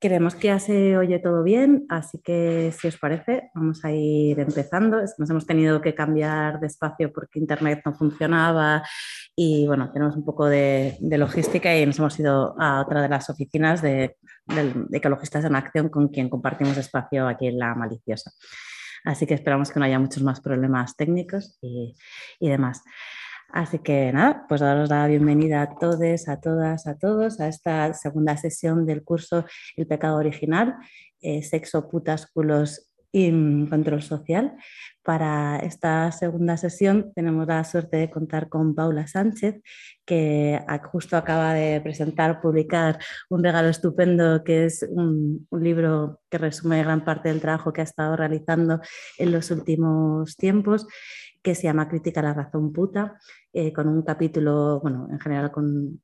Creemos que ya se oye todo bien, así que si os parece, vamos a ir empezando. Nos hemos tenido que cambiar de espacio porque Internet no funcionaba y bueno, tenemos un poco de, logística y nos hemos ido a otra de las oficinas de, Ecologistas en Acción con quien compartimos espacio aquí en La Maliciosa. Así que esperamos que no haya muchos más problemas técnicos y demás. Así que nada, pues daros la bienvenida a todos, a todas, a todos a esta segunda sesión del curso El pecado original, eh, sexo, putas, culos y control social. Para esta segunda sesión tenemos la suerte de contar con Paula Sánchez, que justo acaba de presentar, publicar un regalo estupendo que es un, un libro que resume gran parte del trabajo que ha estado realizando en los últimos tiempos que se llama Crítica a la razón puta, eh, con un capítulo, bueno, en general con,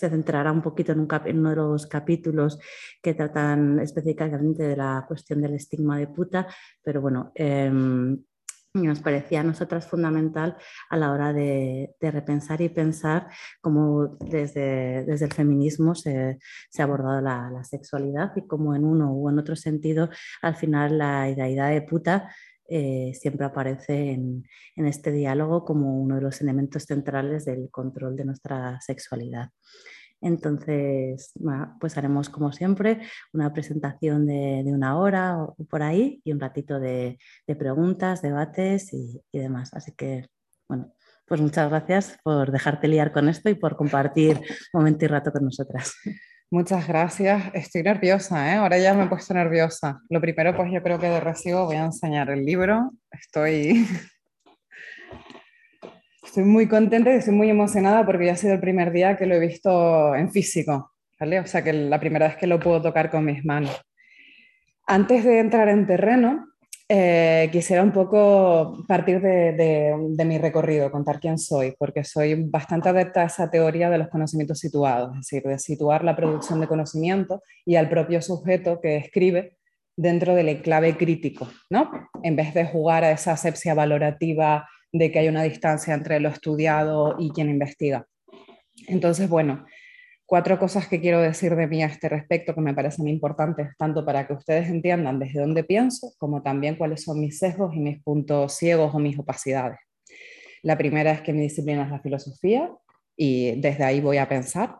se centrará un poquito en, un uno de los capítulos que tratan específicamente de la cuestión del estigma de puta, pero bueno, em, nos parecía a nosotras fundamental a la hora de, repensar y pensar cómo desde, desde el feminismo se, se ha abordado la, la, sexualidad y cómo en uno u en otro sentido al final la idealidad de puta eh, siempre aparece en, este diálogo como uno de los elementos centrales del control de nuestra sexualidad. Entonces, pues haremos como siempre una presentación de, una hora o, por ahí y un ratito de, preguntas, debates y, y, demás. Así que, bueno, pues muchas gracias por dejarte liar con esto y por compartir momento y rato con nosotras. Muchas gracias. Estoy nerviosa, ¿eh? Ahora ya me he puesto nerviosa. Lo primero, pues yo creo que de recibo voy a enseñar el libro. Estoy... Estoy muy contenta y estoy muy emocionada porque ya ha sido el primer día que lo he visto en físico, ¿vale? O sea, que la primera vez que lo puedo tocar con mis manos. Antes de entrar en terreno, eh, quisiera un poco partir de, mi recorrido, contar quién soy, porque soy bastante adepta a esa teoría de los conocimientos situados, es decir, de situar la producción de conocimiento y al propio sujeto que escribe dentro del enclave crítico, ¿no? En vez de jugar a esa asepsia valorativa de que hay una distancia entre lo estudiado y quien investiga. Entonces, bueno, cuatro cosas que quiero decir de mí a este respecto que me parecen importantes, tanto para que ustedes entiendan desde dónde pienso, como también cuáles son mis sesgos y mis puntos ciegos o mis opacidades. La primera es que mi disciplina es la filosofía y desde ahí voy a pensar.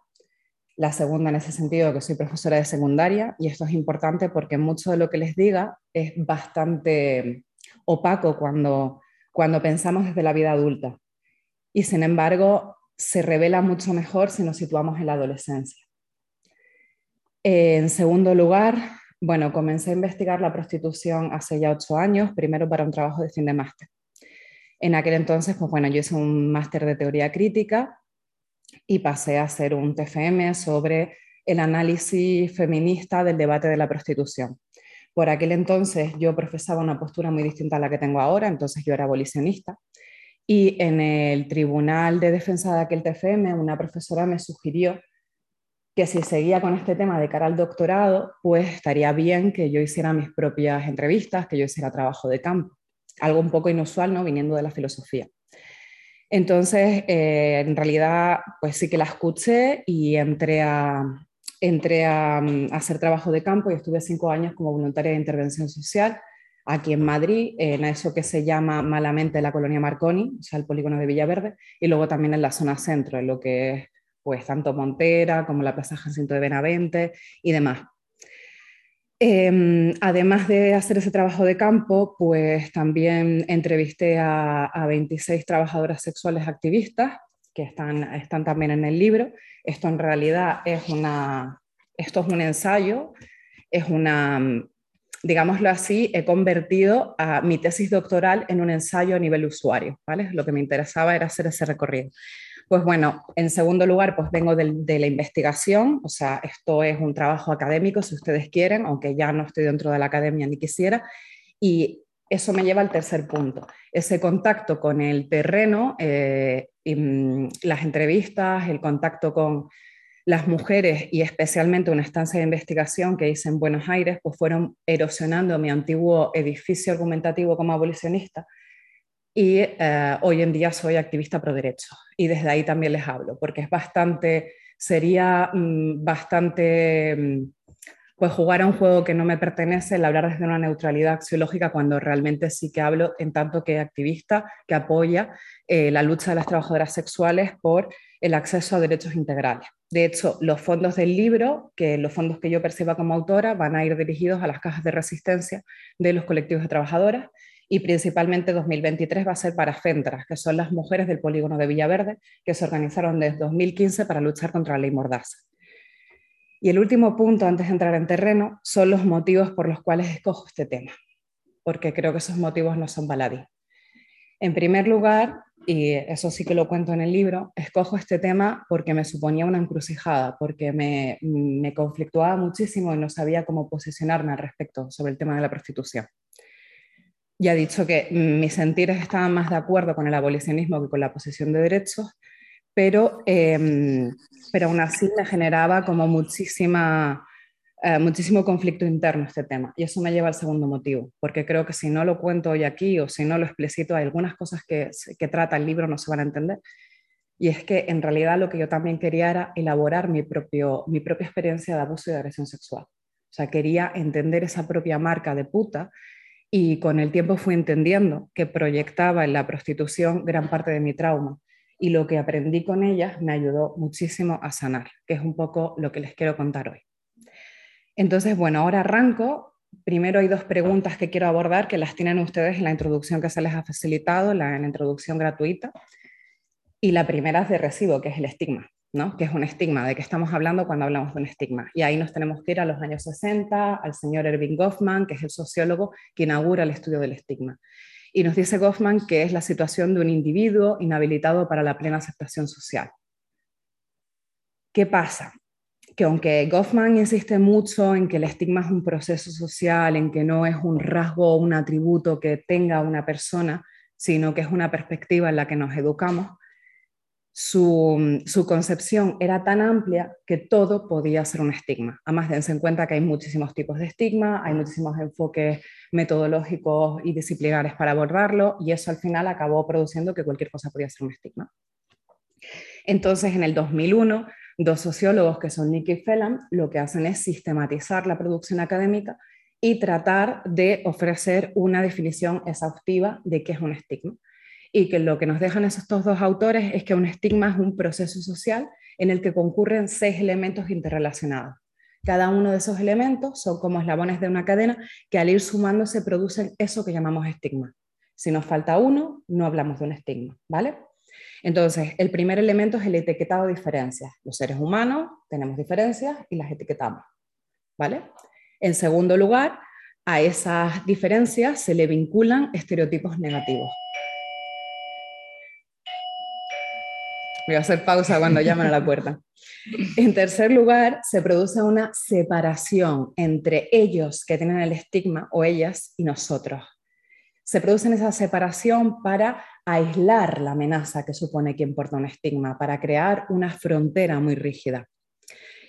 La segunda en ese sentido que soy profesora de secundaria y esto es importante porque mucho de lo que les diga es bastante opaco cuando, cuando pensamos desde la vida adulta. Y sin embargo, se revela mucho mejor si nos situamos en la adolescencia. En segundo lugar, bueno, comencé a investigar la prostitución hace ya ocho años, primero para un trabajo de fin de máster. En aquel entonces, pues bueno, yo hice un máster de teoría crítica y pasé a hacer un TFM sobre el análisis feminista del debate de la prostitución. Por aquel entonces yo profesaba una postura muy distinta a la que tengo ahora, entonces yo era abolicionista y en el Tribunal de Defensa de aquel TFM, una profesora me sugirió que si seguía con este tema de cara al doctorado, pues estaría bien que yo hiciera mis propias entrevistas, que yo hiciera trabajo de campo. Algo un poco inusual, ¿no? Viniendo de la filosofía. Entonces, eh, en realidad, pues sí que la escuché y entré a, entré mm, a hacer trabajo de campo y estuve cinco años como voluntaria de intervención social aquí en Madrid, en eso que se llama malamente la colonia Marconi, o sea, el polígono de Villaverde, y luego también en la zona centro, en lo que es pues tanto Montera como la Plaza Jacinto de Benavente y demás. Em, además de hacer ese trabajo de campo, pues también entrevisté a, a 26 trabajadoras sexuales activistas que están, están también en el libro. Esto en realidad es una, esto es un ensayo, es una, digámoslo así, he convertido a mi tesis doctoral en un ensayo a nivel usuario, ¿vale? Lo que me interesaba era hacer ese recorrido. Pues bueno, en segundo lugar, pues vengo de, la investigación, o sea, esto es un trabajo académico, si ustedes quieren, aunque ya no estoy dentro de la academia ni quisiera, y eso me lleva al tercer punto, ese contacto con el terreno, eh, mm, las entrevistas, el contacto con las mujeres y especialmente una estancia de investigación que hice en Buenos Aires, pues fueron erosionando mi antiguo edificio argumentativo como abolicionista y eh, hoy en día soy activista pro derechos y desde ahí también les hablo, porque es bastante, sería mm, bastante mm, pues jugar a un juego que no me pertenece, el hablar desde una neutralidad axiológica cuando realmente sí que hablo en tanto que activista que apoya eh, la lucha de las trabajadoras sexuales por el acceso a derechos integrales. De hecho, los fondos del libro, que los fondos que yo perciba como autora, van a ir dirigidos a las cajas de resistencia de los colectivos de trabajadoras y principalmente 2023 va a ser para FENTRAS, que son las mujeres del polígono de Villaverde, que se organizaron desde 2015 para luchar contra la ley Mordaza. Y el último punto, antes de entrar en terreno, son los motivos por los cuales escojo este tema, porque creo que esos motivos no son baladí. En primer lugar, y eso sí que lo cuento en el libro, escojo este tema porque me suponía una encrucijada, porque me, me conflictuaba muchísimo y no sabía cómo posicionarme al respecto sobre el tema de la prostitución. Ya he dicho que mis sentires estaban más de acuerdo con el abolicionismo que con la posesión de derechos, pero, em, pero aún así me generaba como muchísima, eh, muchísimo conflicto interno este tema. Y eso me lleva al segundo motivo, porque creo que si no lo cuento hoy aquí o si no lo explicito, hay algunas cosas que, que trata el libro no se van a entender. Y es que en realidad lo que yo también quería era elaborar mi, propio, mi propia experiencia de abuso y de agresión sexual. O sea, quería entender esa propia marca de puta y con el tiempo fui entendiendo que proyectaba en la prostitución gran parte de mi trauma y lo que aprendí con ellas me ayudó muchísimo a sanar, que es un poco lo que les quiero contar hoy. Entonces, bueno, ahora arranco. Primero hay dos preguntas que quiero abordar que las tienen ustedes en la introducción que se les ha facilitado, la, en la introducción gratuita. Y la primera es de recibo, que es el estigma, ¿no? que es un estigma, de qué estamos hablando cuando hablamos de un estigma. Y ahí nos tenemos que ir a los años 60, al señor Erving Goffman, que es el sociólogo que inaugura el estudio del estigma. Y nos dice Goffman que es la situación de un individuo inhabilitado para la plena aceptación social. ¿Qué pasa? Que aunque Goffman insiste mucho en que el estigma es un proceso social, en que no es un rasgo o un atributo que tenga una persona, sino que es una perspectiva en la que nos educamos, su, concepción era tan amplia que todo podía ser un estigma. Además, dense en cuenta que hay muchísimos tipos de estigma, hay muchísimos enfoques metodológicos y disciplinares para abordarlo, y eso al final acabó produciendo que cualquier cosa podía ser un estigma. Entonces, en el 2001, dos sociólogos que son Nick y Phelan lo que hacen es sistematizar la producción académica y tratar de ofrecer una definición exhaustiva de qué es un estigma y que lo que nos dejan esos dos autores es que un estigma es un proceso social en el que concurren seis elementos interrelacionados. Cada uno de esos elementos son como eslabones de una cadena que al ir sumándose producen eso que llamamos estigma. Si nos falta uno, no hablamos de un estigma, ¿vale? Entonces, el primer elemento es el etiquetado de diferencias. Los seres humanos tenemos diferencias y las etiquetamos, ¿vale? En segundo lugar, a esas diferencias se le vinculan estereotipos negativos. Voy a hacer pausa cuando llaman a la puerta. En tercer lugar, se produce una separación entre ellos que tienen el estigma o ellas y nosotros. Se produce esa separación para aislar la amenaza que supone quien porta un estigma, para crear una frontera muy rígida.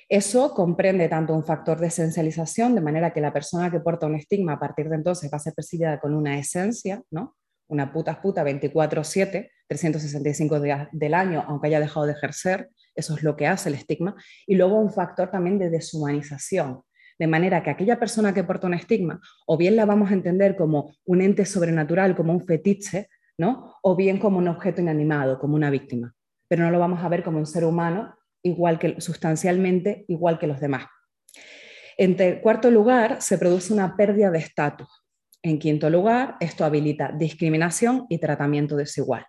Eso comprende tanto un factor de esencialización, de manera que la persona que porta un estigma a partir de entonces va a ser percibida con una esencia, ¿no? una puta puta 24/7, 365 días del año, aunque haya dejado de ejercer, eso es lo que hace el estigma, y luego un factor también de deshumanización, de manera que aquella persona que porta un estigma, o bien la vamos a entender como un ente sobrenatural, como un fetiche, ¿no? o bien como un objeto inanimado, como una víctima, pero no lo vamos a ver como un ser humano igual que sustancialmente igual que los demás. En cuarto lugar, se produce una pérdida de estatus. En quinto lugar, esto habilita discriminación y tratamiento desigual.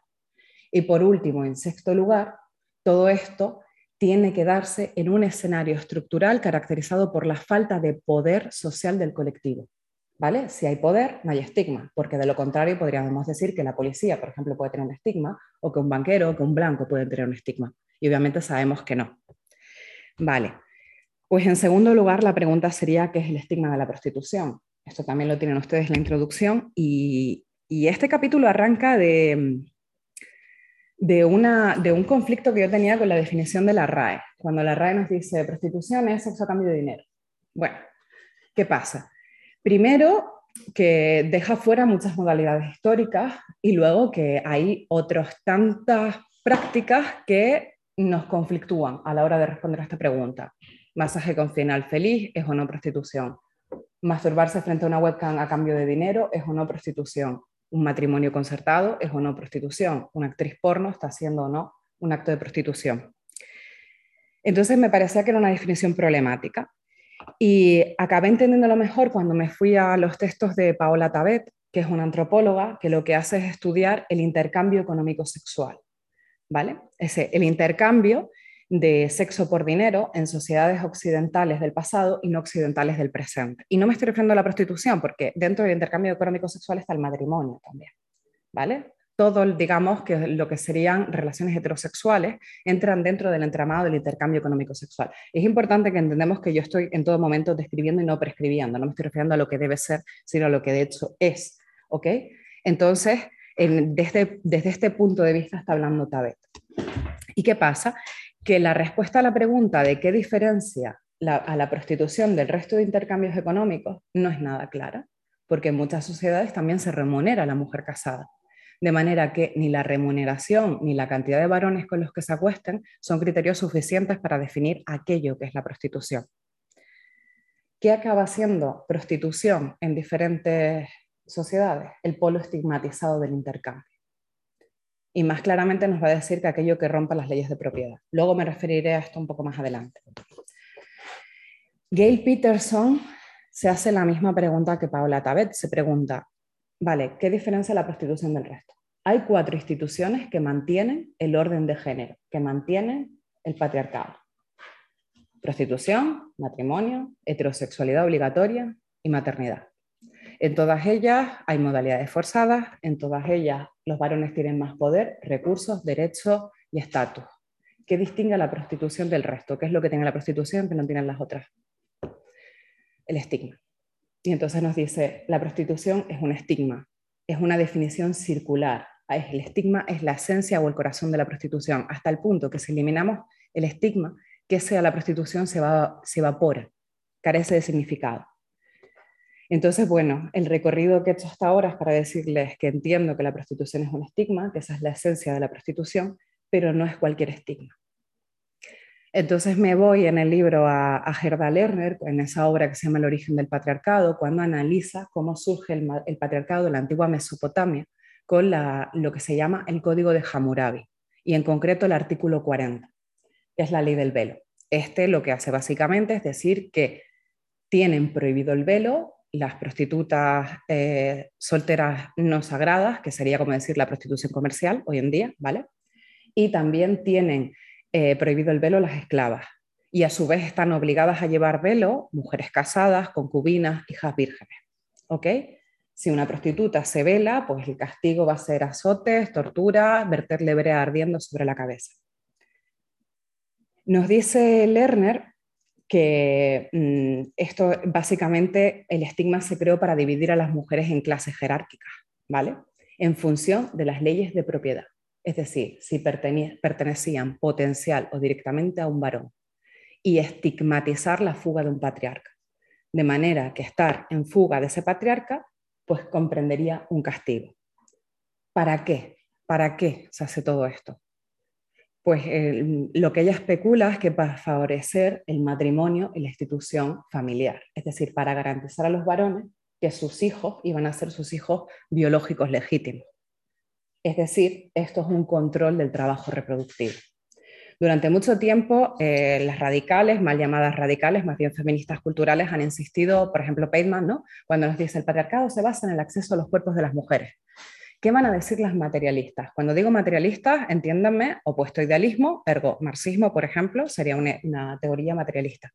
Y por último, en sexto lugar, todo esto tiene que darse en un escenario estructural caracterizado por la falta de poder social del colectivo. ¿Vale? Si hay poder, no hay estigma, porque de lo contrario podríamos decir que la policía, por ejemplo, puede tener un estigma, o que un banquero o que un blanco puede tener un estigma. Y obviamente sabemos que no. Vale. Pues en segundo lugar, la pregunta sería, ¿qué es el estigma de la prostitución? Esto también lo tienen ustedes en la introducción. Y, este capítulo arranca de, de, una, de un conflicto que yo tenía con la definición de la RAE. Cuando la RAE nos dice prostitución es sexo a cambio de dinero. Bueno, ¿qué pasa? Primero, que deja fuera muchas modalidades históricas y luego que hay otras tantas prácticas que nos conflictúan a la hora de responder a esta pregunta. Masaje con final feliz es o no prostitución. Masturbarse frente a una webcam a cambio de dinero es o no prostitución. Un matrimonio concertado es o no prostitución. Una actriz porno está haciendo o no un acto de prostitución. Entonces me parecía que era una definición problemática. Y acabé entendiéndolo mejor cuando me fui a los textos de Paola Tabet, que es una antropóloga que lo que hace es estudiar el intercambio económico sexual. ¿Vale? Ese, el intercambio de sexo por dinero en sociedades occidentales del pasado y no occidentales del presente. Y no me estoy refiriendo a la prostitución, porque dentro del intercambio económico sexual está el matrimonio también. ¿Vale? todo, digamos, que lo que serían relaciones heterosexuales, entran dentro del entramado del intercambio económico sexual. Es importante que entendamos que yo estoy en todo momento describiendo y no prescribiendo, no me estoy refiriendo a lo que debe ser, sino a lo que de hecho es, ¿ok? Entonces, desde, desde este punto de vista está hablando Tabet. ¿Y qué pasa? Que la respuesta a la pregunta de qué diferencia a la prostitución del resto de intercambios económicos no es nada clara, porque en muchas sociedades también se remunera a la mujer casada de manera que ni la remuneración ni la cantidad de varones con los que se acuesten son criterios suficientes para definir aquello que es la prostitución. ¿Qué acaba siendo prostitución en diferentes sociedades? El polo estigmatizado del intercambio. Y más claramente nos va a decir que aquello que rompa las leyes de propiedad. Luego me referiré a esto un poco más adelante. Gail Peterson se hace la misma pregunta que Paola Tabet. Se pregunta, Vale, ¿qué diferencia la prostitución del resto? Hay cuatro instituciones que mantienen el orden de género, que mantienen el patriarcado. Prostitución, matrimonio, heterosexualidad obligatoria y maternidad. En todas ellas hay modalidades forzadas, en todas ellas los varones tienen más poder, recursos, derechos y estatus. ¿Qué distingue a la prostitución del resto? ¿Qué es lo que tiene la prostitución que no tienen las otras? El estigma. Y entonces nos dice, la prostitución es un estigma, es una definición circular. El estigma es la esencia o el corazón de la prostitución, hasta el punto que si eliminamos el estigma, que sea la prostitución se, va, se evapora, carece de significado. Entonces, bueno, el recorrido que he hecho hasta ahora es para decirles que entiendo que la prostitución es un estigma, que esa es la esencia de la prostitución, pero no es cualquier estigma. Entonces me voy en el libro a, Gerda Lerner, en esa obra que se llama El origen del patriarcado, cuando analiza cómo surge el, patriarcado de la antigua Mesopotamia con lo que se llama el Código de Hammurabi, y en concreto el artículo 40, que es la ley del velo. Este lo que hace básicamente es decir que tienen prohibido el velo las prostitutas eh, solteras no sagradas, que sería como decir la prostitución comercial hoy en día, ¿vale? Y también tienen eh, prohibido el velo las esclavas y a su vez están obligadas a llevar velo mujeres casadas, concubinas, hijas vírgenes. ¿Ok? Si una prostituta se vela, pues el castigo va a ser azotes, tortura, verterle brea ardiendo sobre la cabeza. Nos dice Lerner que mm, esto básicamente el estigma se creó para dividir a las mujeres en clases jerárquicas, ¿vale? En función de las leyes de propiedad es decir, si pertenecían potencial o directamente a un varón, y estigmatizar la fuga de un patriarca. De manera que estar en fuga de ese patriarca, pues comprendería un castigo. ¿Para qué? ¿Para qué se hace todo esto? Pues lo que ella especula es que para favorecer el matrimonio y la institución familiar, es decir, para garantizar a los varones que sus hijos iban a ser sus hijos biológicos legítimos. Es decir, esto es un control del trabajo reproductivo. Durante mucho tiempo, eh, las radicales, mal llamadas radicales, más bien feministas culturales, han insistido, por ejemplo, Peitman, ¿no? cuando nos dice el patriarcado se basa en el acceso a los cuerpos de las mujeres. ¿Qué van a decir las materialistas? Cuando digo materialistas, entiéndanme, opuesto idealismo, ergo marxismo, por ejemplo, sería una, una teoría materialista.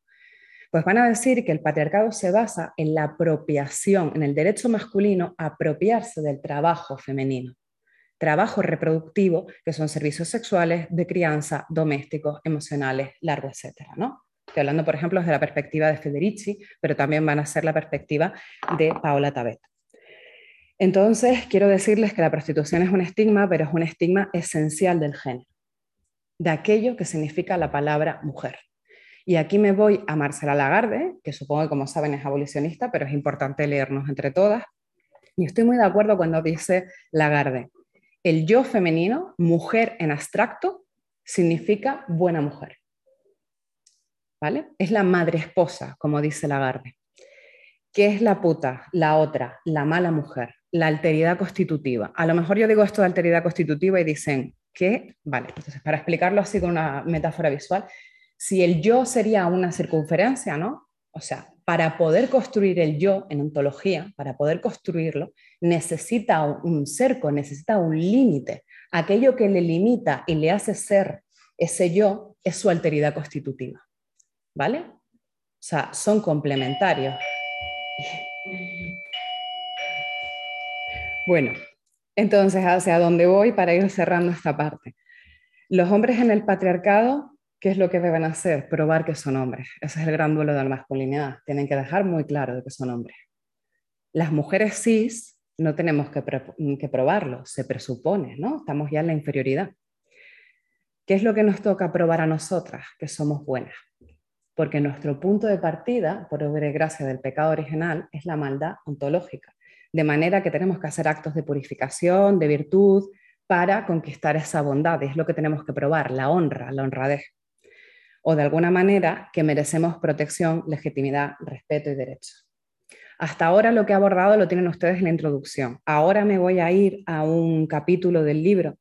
Pues van a decir que el patriarcado se basa en la apropiación, en el derecho masculino a apropiarse del trabajo femenino trabajo reproductivo, que son servicios sexuales, de crianza, domésticos, emocionales, largo, etcétera, ¿no? Estoy hablando, por ejemplo, desde la perspectiva de Federici, pero también van a ser la perspectiva de Paola Tabet. Entonces, quiero decirles que la prostitución es un estigma, pero es un estigma esencial del género, de aquello que significa la palabra mujer. Y aquí me voy a Marcela Lagarde, que supongo que como saben es abolicionista, pero es importante leernos entre todas. Y estoy muy de acuerdo cuando dice Lagarde, el yo femenino, mujer en abstracto, significa buena mujer. ¿Vale? Es la madre esposa, como dice Lagarde. ¿Qué es la puta? La otra, la mala mujer, la alteridad constitutiva. A lo mejor yo digo esto de alteridad constitutiva y dicen que, vale, entonces para explicarlo así con una metáfora visual, si el yo sería una circunferencia, ¿no? O sea, para poder construir el yo en ontología, para poder construirlo, necesita un cerco, necesita un límite. Aquello que le limita y le hace ser ese yo es su alteridad constitutiva. ¿Vale? O sea, son complementarios. Bueno, entonces, ¿hacia dónde voy para ir cerrando esta parte? Los hombres en el patriarcado ¿Qué es lo que deben hacer? Probar que son hombres. Ese es el gran duelo de la masculinidad. Tienen que dejar muy claro de que son hombres. Las mujeres cis no tenemos que, probarlo, se presupone, ¿no? Estamos ya en la inferioridad. ¿Qué es lo que nos toca probar a nosotras? Que somos buenas. Porque nuestro punto de partida, por gracia del pecado original, es la maldad ontológica. De manera que tenemos que hacer actos de purificación, de virtud, para conquistar esa bondad. Es lo que tenemos que probar, la honra, la honradez o de alguna manera que merecemos protección, legitimidad, respeto y derechos. Hasta ahora lo que he abordado lo tienen ustedes en la introducción. Ahora me voy a ir a un capítulo del libro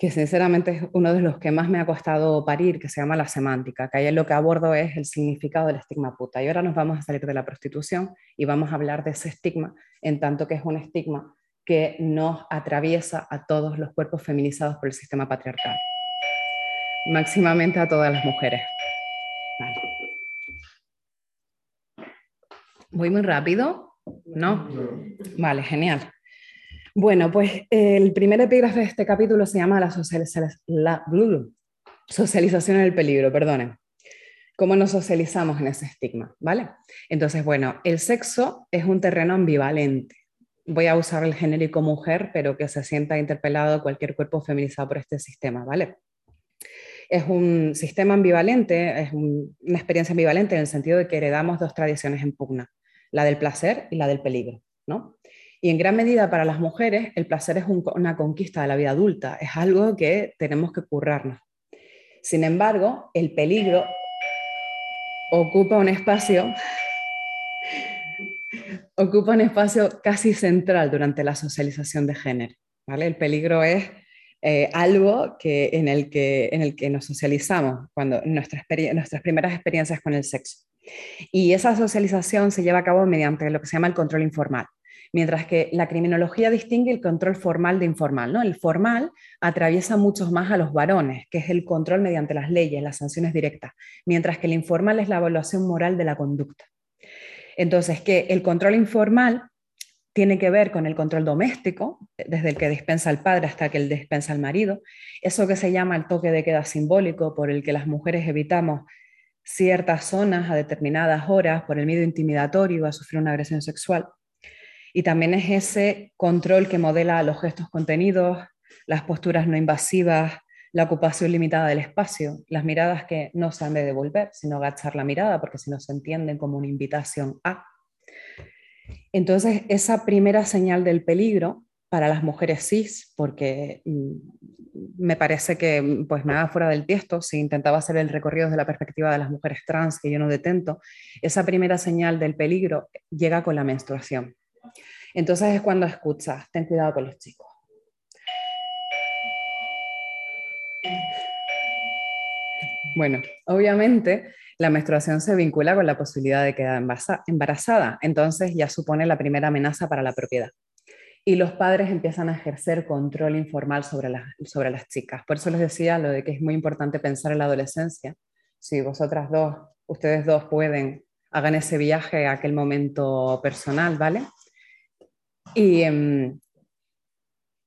que sinceramente es uno de los que más me ha costado parir, que se llama La semántica, que ahí lo que abordo es el significado del estigma puta. Y ahora nos vamos a salir de la prostitución y vamos a hablar de ese estigma, en tanto que es un estigma que nos atraviesa a todos los cuerpos feminizados por el sistema patriarcal máximamente a todas las mujeres. ¿Voy muy rápido? ¿No? Vale, genial. Bueno, pues el primer epígrafe de este capítulo se llama la, socialización en el peligro, perdonen. ¿Cómo nos socializamos en ese estigma? ¿Vale? Entonces, bueno, el sexo es un terreno ambivalente. Voy a usar el genérico mujer, pero que se sienta interpelado cualquier cuerpo feminizado por este sistema, ¿vale? es un sistema ambivalente, es una experiencia ambivalente en el sentido de que heredamos dos tradiciones en pugna, la del placer y la del peligro. ¿no? Y en gran medida para las mujeres el placer es una conquista de la vida adulta, es algo que tenemos que currarnos. Sin embargo, el peligro ocupa un espacio ocupa un espacio casi central durante la socialización de género. El peligro es eh, algo que, en, el que, en el que nos socializamos, cuando nuestras, nuestras primeras experiencias con el sexo. Y esa socialización se lleva a cabo mediante lo que se llama el control informal. Mientras que la criminología distingue el control formal de informal. ¿no? El formal atraviesa mucho más a los varones, que es el control mediante las leyes, las sanciones directas, mientras que el informal es la evaluación moral de la conducta. Entonces, que el control informal tiene que ver con el control doméstico, desde el que dispensa el padre hasta que el dispensa el marido, eso que se llama el toque de queda simbólico, por el que las mujeres evitamos ciertas zonas a determinadas horas por el miedo intimidatorio a sufrir una agresión sexual. Y también es ese control que modela los gestos contenidos, las posturas no invasivas, la ocupación limitada del espacio, las miradas que no se han de devolver, sino agachar la mirada, porque si no se entienden como una invitación a. Entonces, esa primera señal del peligro para las mujeres cis, porque mm, me parece que pues me fuera del tiesto si intentaba hacer el recorrido desde la perspectiva de las mujeres trans que yo no detento, esa primera señal del peligro llega con la menstruación. Entonces es cuando escuchas, ten cuidado con los chicos. Bueno, obviamente la menstruación se vincula con la posibilidad de quedar embarazada, entonces ya supone la primera amenaza para la propiedad. Y los padres empiezan a ejercer control informal sobre las, sobre las chicas. Por eso les decía lo de que es muy importante pensar en la adolescencia. Si vosotras dos, ustedes dos pueden, hagan ese viaje a aquel momento personal, ¿vale? Y, em,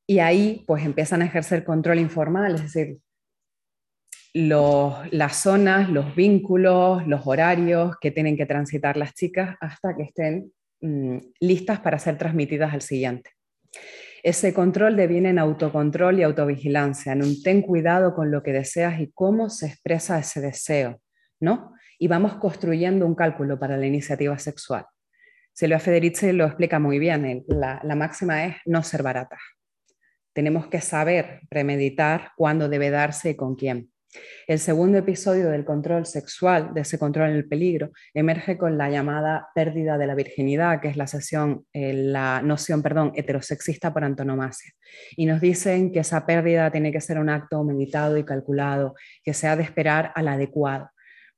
y ahí pues empiezan a ejercer control informal, es decir, las zonas, los vínculos, los horarios que tienen que transitar las chicas hasta que estén mm, listas para ser transmitidas al siguiente. Ese control deviene en autocontrol y autovigilancia, en un ten cuidado con lo que deseas y cómo se expresa ese deseo, ¿no? Y vamos construyendo un cálculo para la iniciativa sexual. Silvia Federici lo explica muy bien, la, máxima es no ser barata. Tenemos que saber premeditar cuándo debe darse y con quién. El segundo episodio del control sexual, de ese control en el peligro, emerge con la llamada pérdida de la virginidad, que es la, sesión, eh, la noción perdón, heterosexista por antonomasia. Y nos dicen que esa pérdida tiene que ser un acto meditado y calculado, que se ha de esperar al adecuado,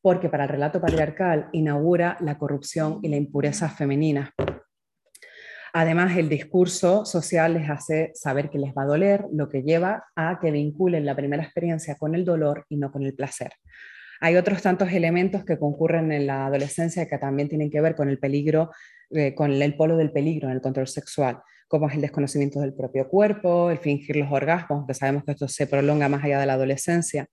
porque para el relato patriarcal inaugura la corrupción y la impureza femenina, Además, el discurso social les hace saber que les va a doler, lo que lleva a que vinculen la primera experiencia con el dolor y no con el placer. Hay otros tantos elementos que concurren en la adolescencia que también tienen que ver con el peligro, eh, con el polo del peligro en el control sexual, como es el desconocimiento del propio cuerpo, el fingir los orgasmos, que sabemos que esto se prolonga más allá de la adolescencia,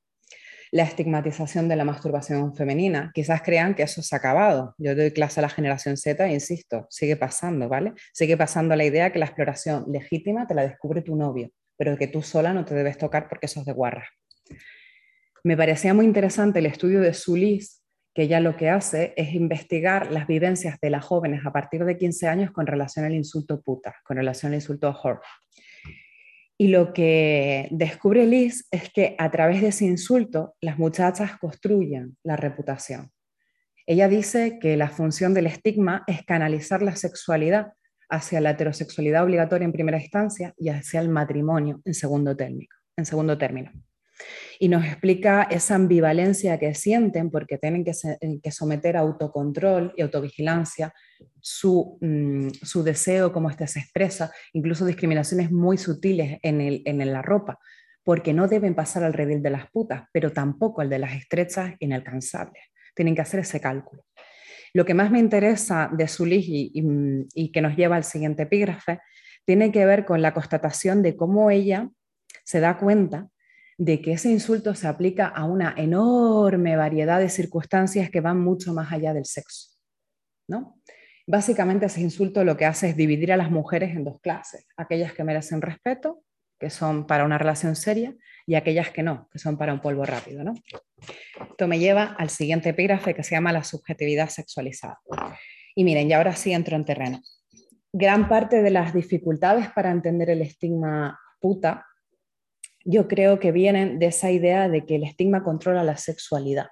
la estigmatización de la masturbación femenina. Quizás crean que eso ha acabado. Yo doy clase a la generación Z e insisto, sigue pasando, ¿vale? Sigue pasando la idea que la exploración legítima te la descubre tu novio, pero que tú sola no te debes tocar porque eso es de guarra. Me parecía muy interesante el estudio de Sulis, que ya lo que hace es investigar las vivencias de las jóvenes a partir de 15 años con relación al insulto puta, con relación al insulto whore. Y lo que descubre Liz es que a través de ese insulto las muchachas construyen la reputación. Ella dice que la función del estigma es canalizar la sexualidad hacia la heterosexualidad obligatoria en primera instancia y hacia el matrimonio en segundo término. Y nos explica esa ambivalencia que sienten porque tienen que, eh, someter a autocontrol y autovigilancia su, mm, su deseo, como este se expresa, incluso discriminaciones muy sutiles en, el, en la ropa, porque no deben pasar al redil de las putas, pero tampoco al de las estrechas inalcanzables. Tienen que hacer ese cálculo. Lo que más me interesa de Zulich y, y, y que nos lleva al siguiente epígrafe tiene que ver con la constatación de cómo ella se da cuenta de que ese insulto se aplica a una enorme variedad de circunstancias que van mucho más allá del sexo. ¿no? Básicamente ese insulto lo que hace es dividir a las mujeres en dos clases, aquellas que merecen respeto, que son para una relación seria, y aquellas que no, que son para un polvo rápido. ¿no? Esto me lleva al siguiente epígrafe que se llama la subjetividad sexualizada. Y miren, ya ahora sí entro en terreno. Gran parte de las dificultades para entender el estigma puta yo creo que vienen de esa idea de que el estigma controla la sexualidad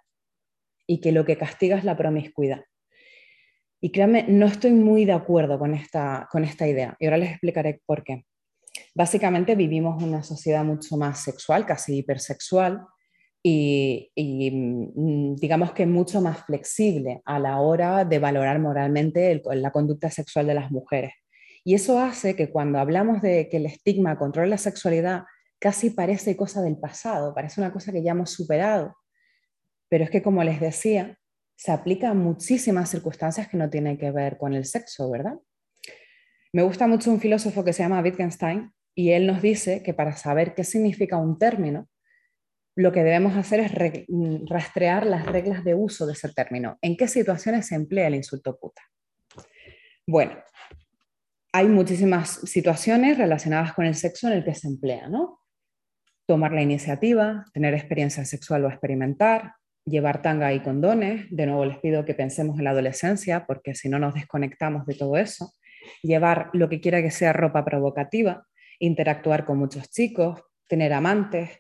y que lo que castiga es la promiscuidad. Y créanme, no estoy muy de acuerdo con esta, con esta idea y ahora les explicaré por qué. Básicamente vivimos una sociedad mucho más sexual, casi hipersexual, y, mm, digamos que mucho más flexible a la hora de valorar moralmente la conducta sexual de las mujeres. Y eso hace que cuando hablamos de que el estigma controla la sexualidad, casi parece cosa del pasado, parece una cosa que ya hemos superado. Pero es que, como les decía, se aplica a muchísimas circunstancias que no tienen que ver con el sexo, ¿verdad? Me gusta mucho un filósofo que se llama Wittgenstein y él nos dice que para saber qué significa un término, lo que debemos hacer es rastrear las reglas de uso de ese término. ¿En qué situaciones se emplea el insulto puta? Bueno, hay muchísimas situaciones relacionadas con el sexo en el que se emplea, ¿no? Tomar la iniciativa, tener experiencia sexual o experimentar, llevar tanga y condones. De nuevo les pido que pensemos en la adolescencia, porque si no nos desconectamos de todo eso. Llevar lo que quiera que sea ropa provocativa, interactuar con muchos chicos, tener amantes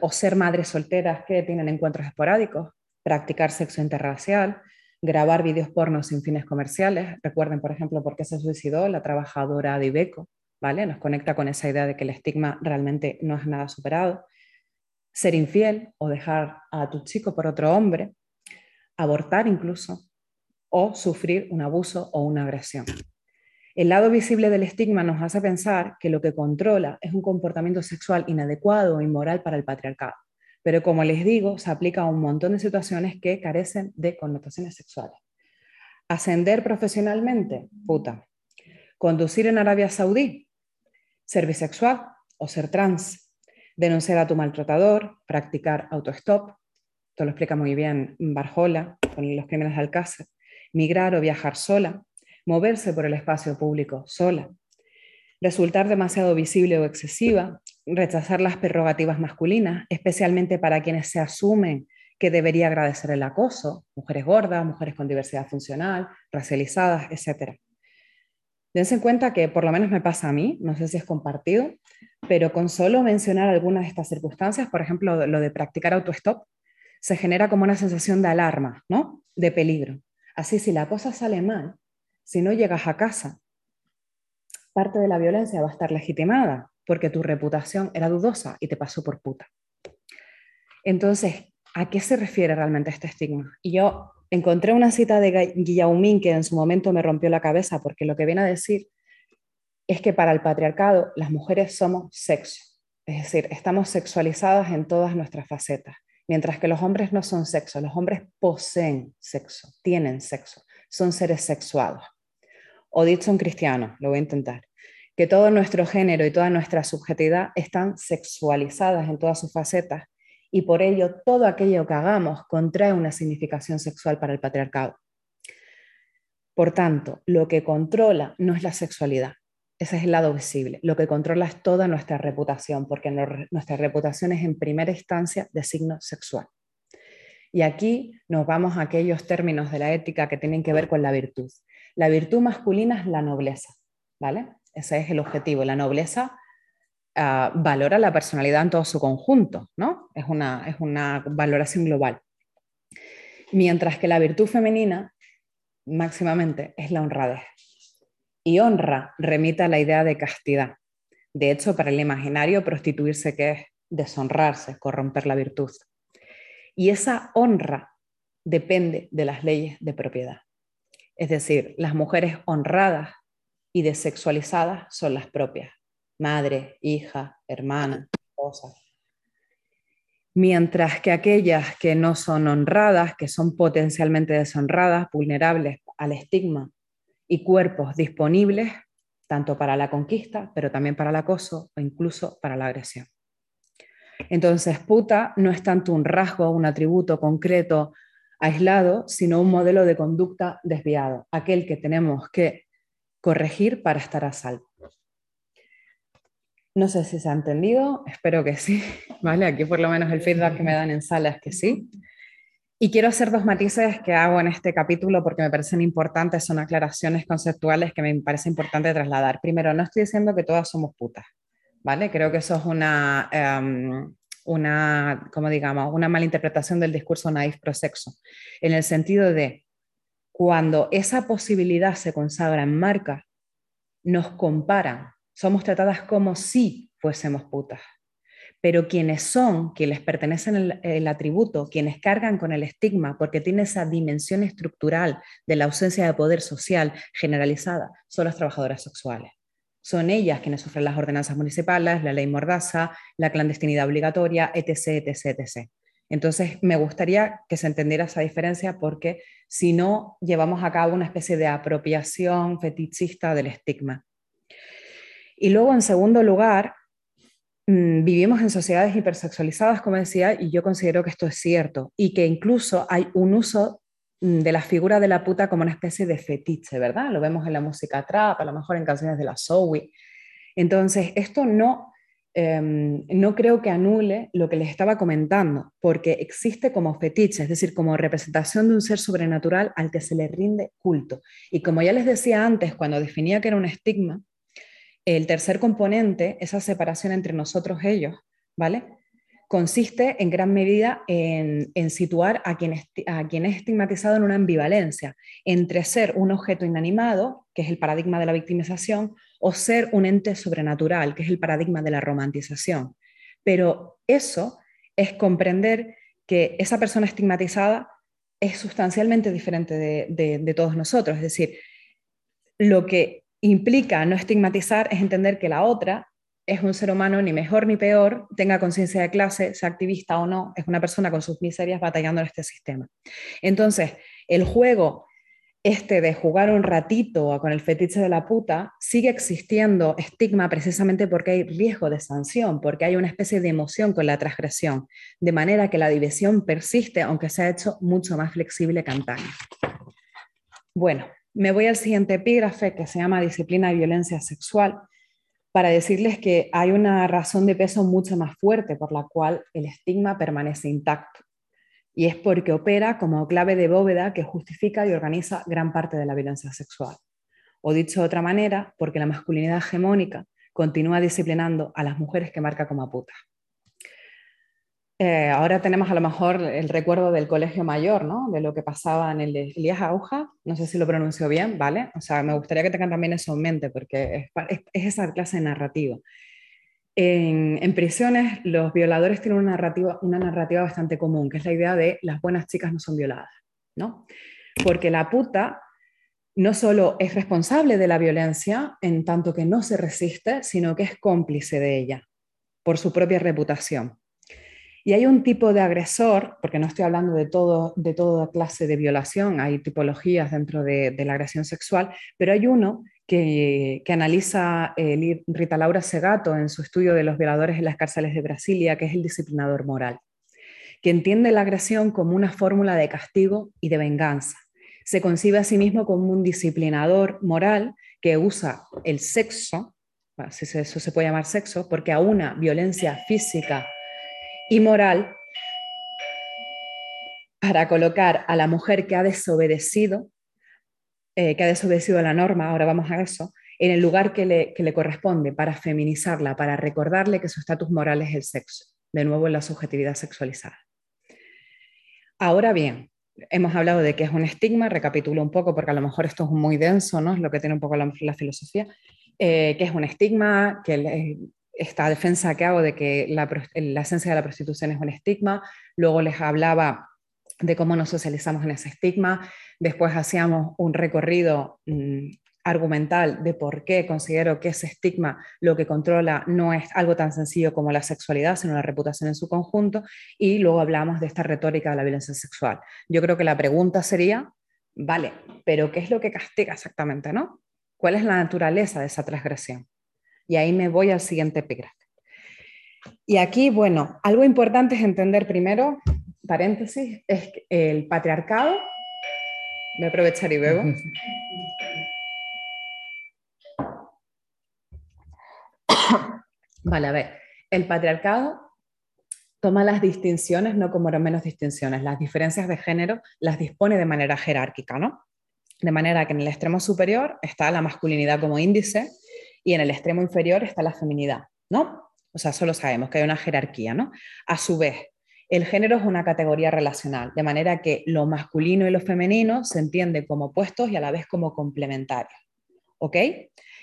o ser madres solteras que tienen encuentros esporádicos, practicar sexo interracial, grabar vídeos pornos sin fines comerciales. Recuerden, por ejemplo, por qué se suicidó la trabajadora de Ibeco, nos conecta con esa idea de que el estigma realmente no es nada superado. Ser infiel o dejar a tu chico por otro hombre, abortar incluso, o sufrir un abuso o una agresión. El lado visible del estigma nos hace pensar que lo que controla es un comportamiento sexual inadecuado o inmoral para el patriarcado. Pero como les digo, se aplica a un montón de situaciones que carecen de connotaciones sexuales. Ascender profesionalmente, puta. Conducir en Arabia Saudí, ser bisexual o ser trans, Denunciar a tu maltratador, practicar autostop, esto lo explica muy bien Barjola con los crímenes de Alcácer, migrar o viajar sola, moverse por el espacio público sola, resultar demasiado visible o excesiva, rechazar las prerrogativas masculinas, especialmente para quienes se asumen que debería agradecer el acoso, mujeres gordas, mujeres con diversidad funcional, racializadas, etc. Dense en cuenta que por lo menos me pasa a mí, no sé si es compartido, pero con solo mencionar algunas de estas circunstancias, por ejemplo, lo de practicar autostop, se genera como una sensación de alarma, ¿no? De peligro. Así, si la cosa sale mal, si no llegas a casa, parte de la violencia va a estar legitimada porque tu reputación era dudosa y te pasó por puta. Entonces, ¿a qué se refiere realmente este estigma? Y yo encontré una cita de Guillaumin que en su momento me rompió la cabeza porque lo que viene a decir es que para el patriarcado las mujeres somos sexo, es decir, estamos sexualizadas en todas nuestras facetas, mientras que los hombres no son sexo, los hombres poseen sexo, tienen sexo, son seres sexuados. O dicho en cristiano, lo voy a intentar, que todo nuestro género y toda nuestra subjetividad están sexualizadas en todas sus facetas y por ello todo aquello que hagamos contrae una significación sexual para el patriarcado. Por tanto, lo que controla no es la sexualidad, ese es el lado visible. Lo que controla es toda nuestra reputación, porque nuestra reputación es en primera instancia de signo sexual. Y aquí nos vamos a aquellos términos de la ética que tienen que ver con la virtud. La virtud masculina es la nobleza, ¿vale? Ese es el objetivo. La nobleza ah, valora la personalidad en todo su conjunto, ¿no? Es una, es una valoración global. Mientras que la virtud femenina, máximamente, es la honradez y honra remita a la idea de castidad. De hecho, para el imaginario, prostituirse que es deshonrarse, corromper la virtud. Y esa honra depende de las leyes de propiedad. Es decir, las mujeres honradas y desexualizadas son las propias, madre, hija, hermana, esposa. Mientras que aquellas que no son honradas, que son potencialmente deshonradas, vulnerables al estigma y cuerpos disponibles tanto para la conquista, pero también para el acoso o incluso para la agresión. Entonces, puta no es tanto un rasgo, un atributo concreto, aislado, sino un modelo de conducta desviado, aquel que tenemos que corregir para estar a salvo. No sé si se ha entendido, espero que sí, ¿vale? Aquí por lo menos el feedback que me dan en sala es que sí. Y quiero hacer dos matices que hago en este capítulo porque me parecen importantes, son aclaraciones conceptuales que me parece importante trasladar. Primero, no estoy diciendo que todas somos putas, ¿vale? Creo que eso es una, um, una como digamos, una mala del discurso naif pro-sexo, en el sentido de cuando esa posibilidad se consagra en marca, nos comparan, somos tratadas como si fuésemos putas pero quienes son, quienes pertenecen el, el atributo, quienes cargan con el estigma, porque tiene esa dimensión estructural de la ausencia de poder social generalizada, son las trabajadoras sexuales. Son ellas quienes sufren las ordenanzas municipales, la ley mordaza, la clandestinidad obligatoria, etc., etc., etc. Entonces, me gustaría que se entendiera esa diferencia porque si no, llevamos a cabo una especie de apropiación fetichista del estigma. Y luego, en segundo lugar, Mm, vivimos en sociedades hipersexualizadas, como decía, y yo considero que esto es cierto, y que incluso hay un uso mm, de la figura de la puta como una especie de fetiche, ¿verdad? Lo vemos en la música trap, a lo mejor en canciones de la Zoe. Entonces, esto no, em, no creo que anule lo que les estaba comentando, porque existe como fetiche, es decir, como representación de un ser sobrenatural al que se le rinde culto. Y como ya les decía antes, cuando definía que era un estigma, el tercer componente, esa separación entre nosotros ellos, ¿vale? Consiste en gran medida en, situar a quien, a quien es estigmatizado en una ambivalencia entre ser un objeto inanimado, que es el paradigma de la victimización, o ser un ente sobrenatural, que es el paradigma de la romantización. Pero eso es comprender que esa persona estigmatizada es sustancialmente diferente de, de todos nosotros. Es decir, lo que implica no estigmatizar es entender que la otra es un ser humano ni mejor ni peor, tenga conciencia de clase, sea activista o no, es una persona con sus miserias batallando en este sistema. Entonces, el juego este de jugar un ratito con el fetiche de la puta, sigue existiendo estigma precisamente porque hay riesgo de sanción, porque hay una especie de emoción con la transgresión, de manera que la división persiste, aunque se ha hecho mucho más flexible que antaño. Bueno, me voy al siguiente epígrafe que se llama Disciplina y Violencia Sexual, para decirles que hay una razón de peso mucho más fuerte por la cual el estigma permanece intacto y es porque opera como clave de bóveda que justifica y organiza gran parte de la violencia sexual. O dicho de otra manera, porque la masculinidad hegemónica continúa disciplinando a las mujeres que marca como putas. Eh, ahora tenemos a lo mejor el recuerdo del colegio mayor, ¿no? De lo que pasaba en el Elías Auja, no sé si lo pronuncio bien, ¿vale? O sea, me gustaría que tengan también eso en mente, porque es, es esa clase de narrativa. En, prisiones, los violadores tienen una narrativa, una narrativa bastante común, que es la idea de las buenas chicas no son violadas, ¿no? Porque la puta no solo es responsable de la violencia en tanto que no se resiste, sino que es cómplice de ella por su propia reputación. Y hay un tipo de agresor, porque no estoy hablando de, todo, de toda clase de violación, hay tipologías dentro de, la agresión sexual, pero hay uno que, analiza eh, Rita Laura Segato en su estudio de los violadores en las cárceles de Brasilia, que es el disciplinador moral, que entiende la agresión como una fórmula de castigo y de venganza. Se concibe a sí mismo como un disciplinador moral que usa el sexo, si eso se puede llamar sexo, porque a una violencia física y moral para colocar a la mujer que ha desobedecido eh, que ha desobedecido la norma, ahora vamos a eso, en el lugar que le, que le corresponde para feminizarla, para recordarle que su estatus moral es el sexo, de nuevo en la subjetividad sexualizada. Ahora bien, hemos hablado de que es un estigma, recapitulo un poco porque a lo mejor esto es muy denso, ¿no? es lo que tiene un poco la, filosofía, eh, que es un estigma, que esta defensa que hago de que la, la esencia de la prostitución es un estigma, luego les hablaba de cómo nos socializamos en ese estigma, Después hacíamos un recorrido mm, argumental de por qué considero que ese estigma lo que controla no es algo tan sencillo como la sexualidad, sino la reputación en su conjunto, y luego hablamos de esta retórica de la violencia sexual. Yo creo que la pregunta sería, vale, pero ¿qué es lo que castiga exactamente, no? ¿Cuál es la naturaleza de esa transgresión? Y ahí me voy al siguiente epígrafe. Y aquí, bueno, algo importante es entender primero, paréntesis, es el patriarcado Voy a aprovechar y bebo. Vale, a ver, el patriarcado toma las distinciones no como menos distinciones, las diferencias de género las dispone de manera jerárquica, ¿no? De manera que en el extremo superior está la masculinidad como índice y en el extremo inferior está la feminidad, ¿no? O sea, solo sabemos que hay una jerarquía, ¿no? A su vez, el género es una categoría relacional, de manera que lo masculino y lo femenino se entiende como opuestos y a la vez como complementarios. ¿Ok?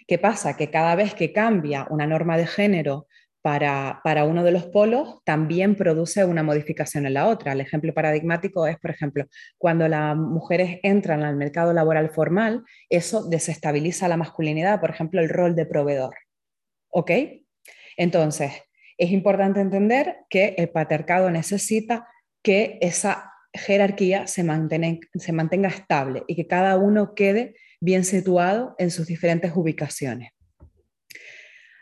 ¿Qué pasa? Que cada vez que cambia una norma de género para, uno de los polos, también produce una modificación en la otra. El ejemplo paradigmático es, por ejemplo, cuando las mujeres entran al mercado laboral formal, eso desestabiliza la masculinidad, por ejemplo, el rol de proveedor. ¿Ok? Entonces, es importante entender que el patriarcado necesita que esa jerarquía se mantenga, estable y que cada uno quede bien situado en sus diferentes ubicaciones.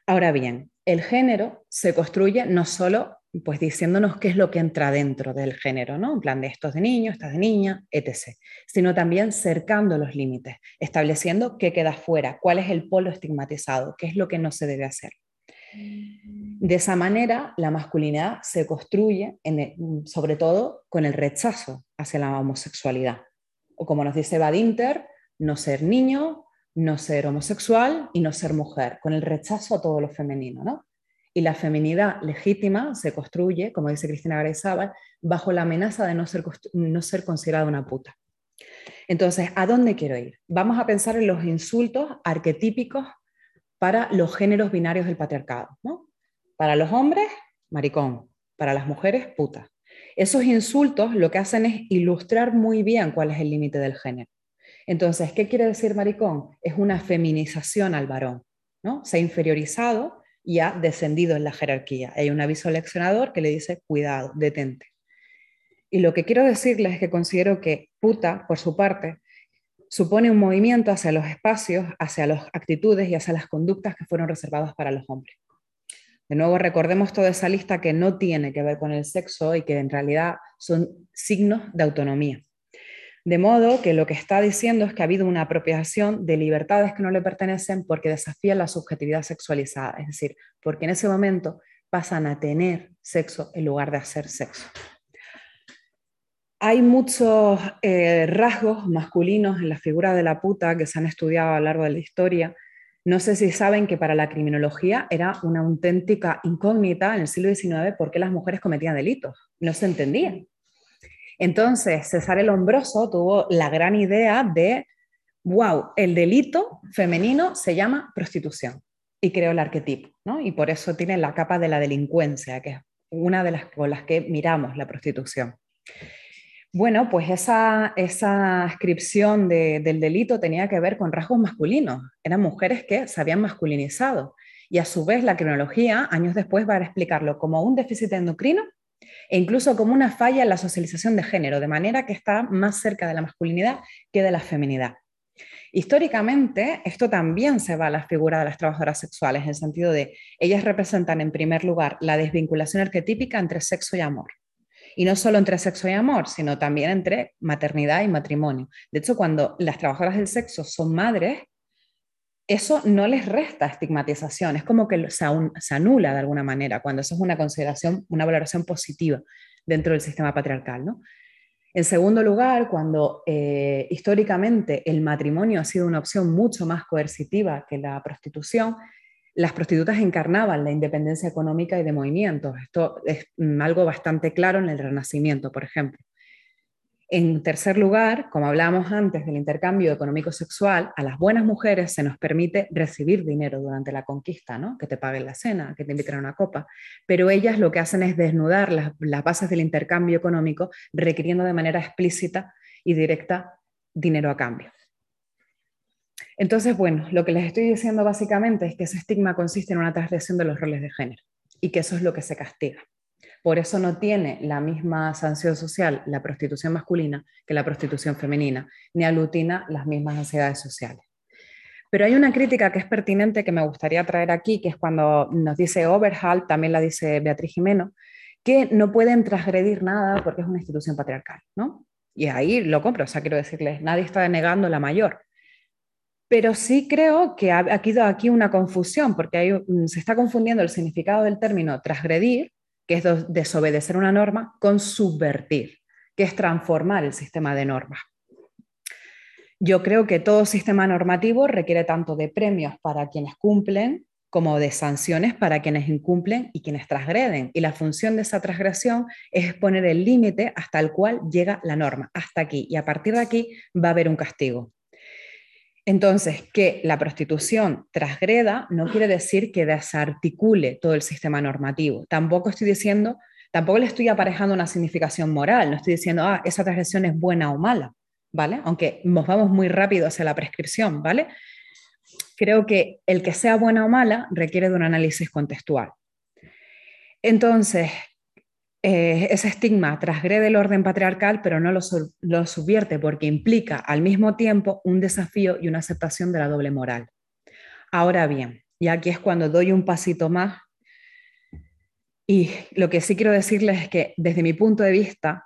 Ahora bien, el género se construye no solo pues diciéndonos qué es lo que entra dentro del género, ¿no? En plan de estos de niño, estas de niña, etc. Sino también cercando los límites, estableciendo qué queda fuera, cuál es el polo estigmatizado, qué es lo que no se debe hacer. De esa manera, la masculinidad se construye, sobre todo, con el rechazo hacia la homosexualidad. O como nos dice Badinter, no ser niño, no ser homosexual y no ser mujer, con el rechazo a todo lo femenino. ¿no? Y la feminidad legítima se construye, como dice Cristina Garayzábal, bajo la amenaza de no ser, no ser considerada una puta. Entonces, ¿a dónde quiero ir? Vamos a pensar en los insultos arquetípicos para los géneros binarios del patriarcado. ¿no? Para los hombres, maricón. Para las mujeres, puta. Esos insultos lo que hacen es ilustrar muy bien cuál es el límite del género. Entonces, ¿qué quiere decir maricón? Es una feminización al varón. ¿no? Se ha inferiorizado y ha descendido en la jerarquía. Hay un aviso leccionador que le dice, cuidado, detente. Y lo que quiero decirles es que considero que puta, por su parte, supone un movimiento hacia los espacios, hacia las actitudes y hacia las conductas que fueron reservadas para los hombres. De nuevo, recordemos toda esa lista que no tiene que ver con el sexo y que en realidad son signos de autonomía. De modo que lo que está diciendo es que ha habido una apropiación de libertades que no le pertenecen porque desafían la subjetividad sexualizada, es decir, porque en ese momento pasan a tener sexo en lugar de hacer sexo. Hay muchos eh, rasgos masculinos en la figura de la puta que se han estudiado a lo largo de la historia. No sé si saben que para la criminología era una auténtica incógnita en el siglo XIX por qué las mujeres cometían delitos. No se entendía. Entonces, César el Hombroso tuvo la gran idea de, wow, el delito femenino se llama prostitución y creó el arquetipo, ¿no? Y por eso tiene la capa de la delincuencia, que es una de las con las que miramos la prostitución. Bueno, pues esa, esa ascripción del delito tenía que ver con rasgos masculinos. Eran mujeres que se habían masculinizado. Y a su vez la criminología, años después, va a explicarlo como un déficit endocrino e incluso como una falla en la socialización de género, de manera que está más cerca de la masculinidad que de la feminidad. Históricamente, esto también se va a la figura de las trabajadoras sexuales, en el sentido de ellas representan en primer lugar la desvinculación arquetípica entre sexo y amor. Y no solo entre sexo y amor, sino también entre maternidad y matrimonio. De hecho, cuando las trabajadoras del sexo son madres, eso no les resta estigmatización, es como que se, anula de alguna manera, cuando eso es una consideración, una valoración positiva dentro del sistema patriarcal. ¿no? En segundo lugar, cuando eh, históricamente el matrimonio ha sido una opción mucho más coercitiva que la prostitución, las prostitutas encarnaban la independencia económica y de movimientos. Esto es mm, algo bastante claro en el Renacimiento, por ejemplo. En tercer lugar, como hablábamos antes del intercambio económico-sexual, a las buenas mujeres se nos permite recibir dinero durante la conquista, ¿no? que te paguen la cena, que te inviten a una copa, pero ellas lo que hacen es desnudar las, las bases del intercambio económico, requiriendo de manera explícita y directa dinero a cambio. Entonces, bueno, lo que les estoy diciendo básicamente es que ese estigma consiste en una transgresión de los roles de género y que eso es lo que se castiga. Por eso no tiene la misma sanción social la prostitución masculina que la prostitución femenina, ni aglutina las mismas ansiedades sociales. Pero hay una crítica que es pertinente que me gustaría traer aquí, que es cuando nos dice Overhall, también la dice Beatriz Jimeno, que no pueden transgredir nada porque es una institución patriarcal, ¿no? Y ahí lo compro, o sea, quiero decirles, nadie está denegando la mayor, pero sí creo que ha habido aquí una confusión, porque se está confundiendo el significado del término transgredir, que es desobedecer una norma, con subvertir, que es transformar el sistema de normas. Yo creo que todo sistema normativo requiere tanto de premios para quienes cumplen como de sanciones para quienes incumplen y quienes transgreden. Y la función de esa transgresión es poner el límite hasta el cual llega la norma, hasta aquí. Y a partir de aquí va a haber un castigo. Entonces, que la prostitución transgreda no quiere decir que desarticule todo el sistema normativo. Tampoco estoy diciendo, tampoco le estoy aparejando una significación moral, no estoy diciendo, ah, esa transgresión es buena o mala, ¿vale? Aunque nos vamos muy rápido hacia la prescripción, ¿vale? Creo que el que sea buena o mala requiere de un análisis contextual. Entonces, eh, ese estigma transgrede el orden patriarcal, pero no lo, subvierte porque implica al mismo tiempo un desafío y una aceptación de la doble moral. Ahora bien, y aquí es cuando doy un pasito más, y lo que sí quiero decirles es que desde mi punto de vista,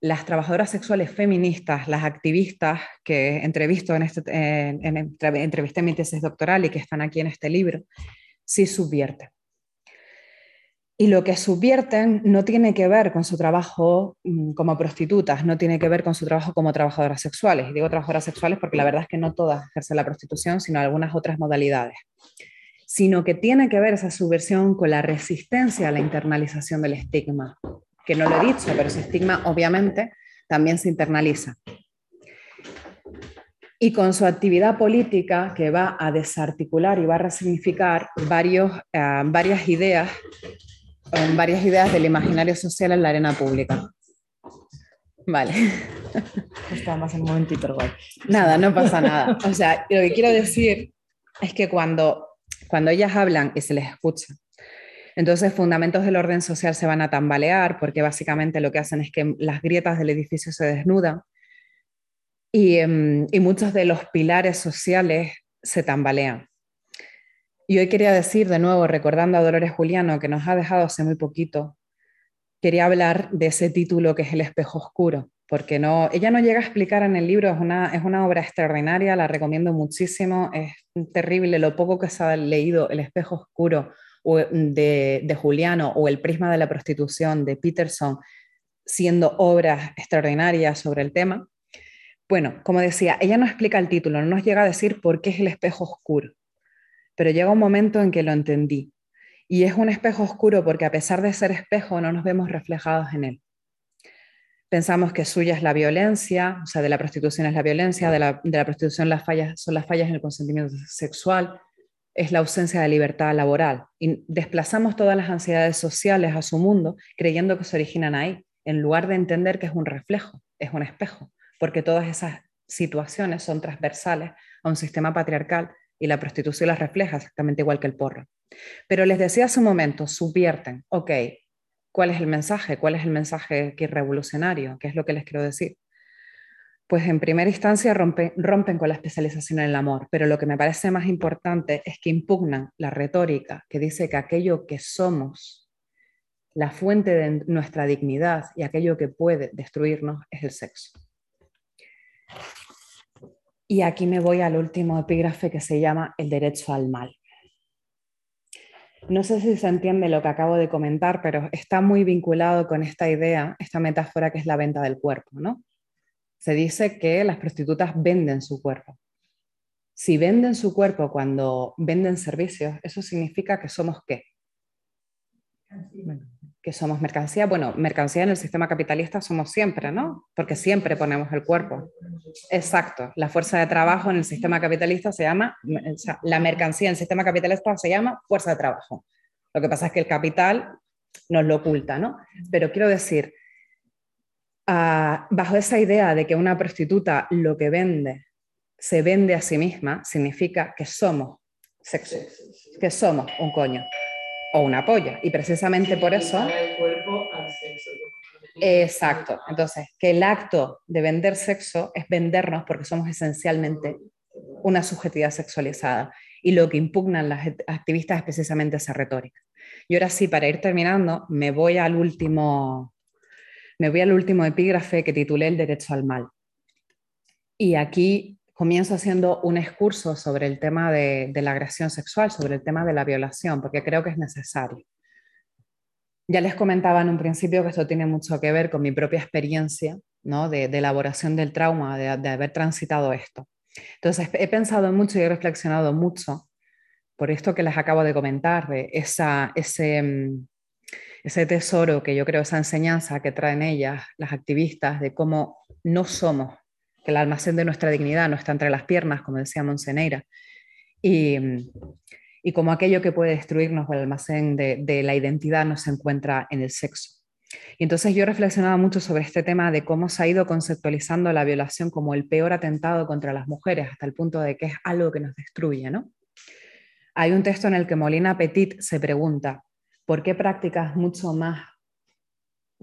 las trabajadoras sexuales feministas, las activistas que entrevisto en, este, en, entrevisté en mi tesis doctoral y que están aquí en este libro, sí subvierten. Y lo que subvierten no tiene que ver con su trabajo mm, como prostitutas, no tiene que ver con su trabajo como trabajadoras sexuales. Y digo trabajadoras sexuales porque la verdad es que no todas ejercen la prostitución, sino algunas otras modalidades. Sino que tiene que ver esa subversión con la resistencia a la internalización del estigma. Que no lo he dicho, pero ese estigma obviamente también se internaliza. Y con su actividad política que va a desarticular y va a resignificar varios, eh, varias ideas varias ideas del imaginario social en la arena pública. Vale. Está más en un momentito, Nada, no pasa nada. O sea, lo que quiero decir es que cuando, cuando ellas hablan y se les escucha, entonces fundamentos del orden social se van a tambalear porque básicamente lo que hacen es que las grietas del edificio se desnudan y, em, y muchos de los pilares sociales se tambalean. Y hoy quería decir de nuevo, recordando a Dolores Juliano, que nos ha dejado hace muy poquito, quería hablar de ese título que es El espejo oscuro, porque no, ella no llega a explicar en el libro, es una, es una obra extraordinaria, la recomiendo muchísimo, es terrible lo poco que se ha leído El espejo oscuro de, de Juliano o El prisma de la prostitución de Peterson, siendo obras extraordinarias sobre el tema. Bueno, como decía, ella no explica el título, no nos llega a decir por qué es el espejo oscuro, pero llega un momento en que lo entendí. Y es un espejo oscuro porque a pesar de ser espejo no nos vemos reflejados en él. Pensamos que suya es la violencia, o sea, de la prostitución es la violencia, de la, prostitución las fallas, son las fallas en el consentimiento sexual, es la ausencia de libertad laboral. Y desplazamos todas las ansiedades sociales a su mundo creyendo que se originan ahí, en lugar de entender que es un reflejo, es un espejo porque todas esas situaciones son transversales a un sistema patriarcal y la prostitución las refleja exactamente igual que el porro. Pero les decía hace un momento, subvierten, ok, ¿cuál es el mensaje? ¿Cuál es el mensaje que revolucionario? ¿Qué es lo que les quiero decir? Pues en primera instancia rompen, rompen con la especialización en el amor, pero lo que me parece más importante es que impugnan la retórica que dice que aquello que somos, la fuente de nuestra dignidad y aquello que puede destruirnos es el sexo. Y aquí me voy al último epígrafe que se llama El derecho al mal. No sé si se entiende lo que acabo de comentar, pero está muy vinculado con esta idea, esta metáfora que es la venta del cuerpo, ¿no? Se dice que las prostitutas venden su cuerpo. Si venden su cuerpo cuando venden servicios, eso significa que somos qué? Que somos mercancía. Bueno, mercancía en el sistema capitalista somos siempre, ¿no? Porque siempre ponemos el cuerpo. Exacto. La fuerza de trabajo en el sistema capitalista se llama, o sea, la mercancía en el sistema capitalista se llama fuerza de trabajo. Lo que pasa es que el capital nos lo oculta, ¿no? Pero quiero decir, ah, bajo esa idea de que una prostituta lo que vende se vende a sí misma, significa que somos sexo, que somos un coño o una polla. Y precisamente por eso... Exacto. Entonces, que el acto de vender sexo es vendernos porque somos esencialmente una subjetividad sexualizada. Y lo que impugnan las activistas es precisamente esa retórica. Y ahora sí, para ir terminando, me voy al último, me voy al último epígrafe que titulé El derecho al mal. Y aquí comienzo haciendo un excurso sobre el tema de, la agresión sexual, sobre el tema de la violación, porque creo que es necesario. Ya les comentaba en un principio que esto tiene mucho que ver con mi propia experiencia ¿no? de, elaboración del trauma, de, haber transitado esto. Entonces, he pensado mucho y he reflexionado mucho por esto que les acabo de comentar, de esa, ese, mm, ese tesoro que yo creo, esa enseñanza que traen ellas, las activistas, de cómo no somos que el almacén de nuestra dignidad no está entre las piernas, como decía Monseneira, y, y como aquello que puede destruirnos, el almacén de, la identidad no se encuentra en el sexo. Y entonces yo reflexionaba mucho sobre este tema de cómo se ha ido conceptualizando la violación como el peor atentado contra las mujeres, hasta el punto de que es algo que nos destruye, ¿no? Hay un texto en el que Molina Petit se pregunta, ¿por qué prácticas mucho más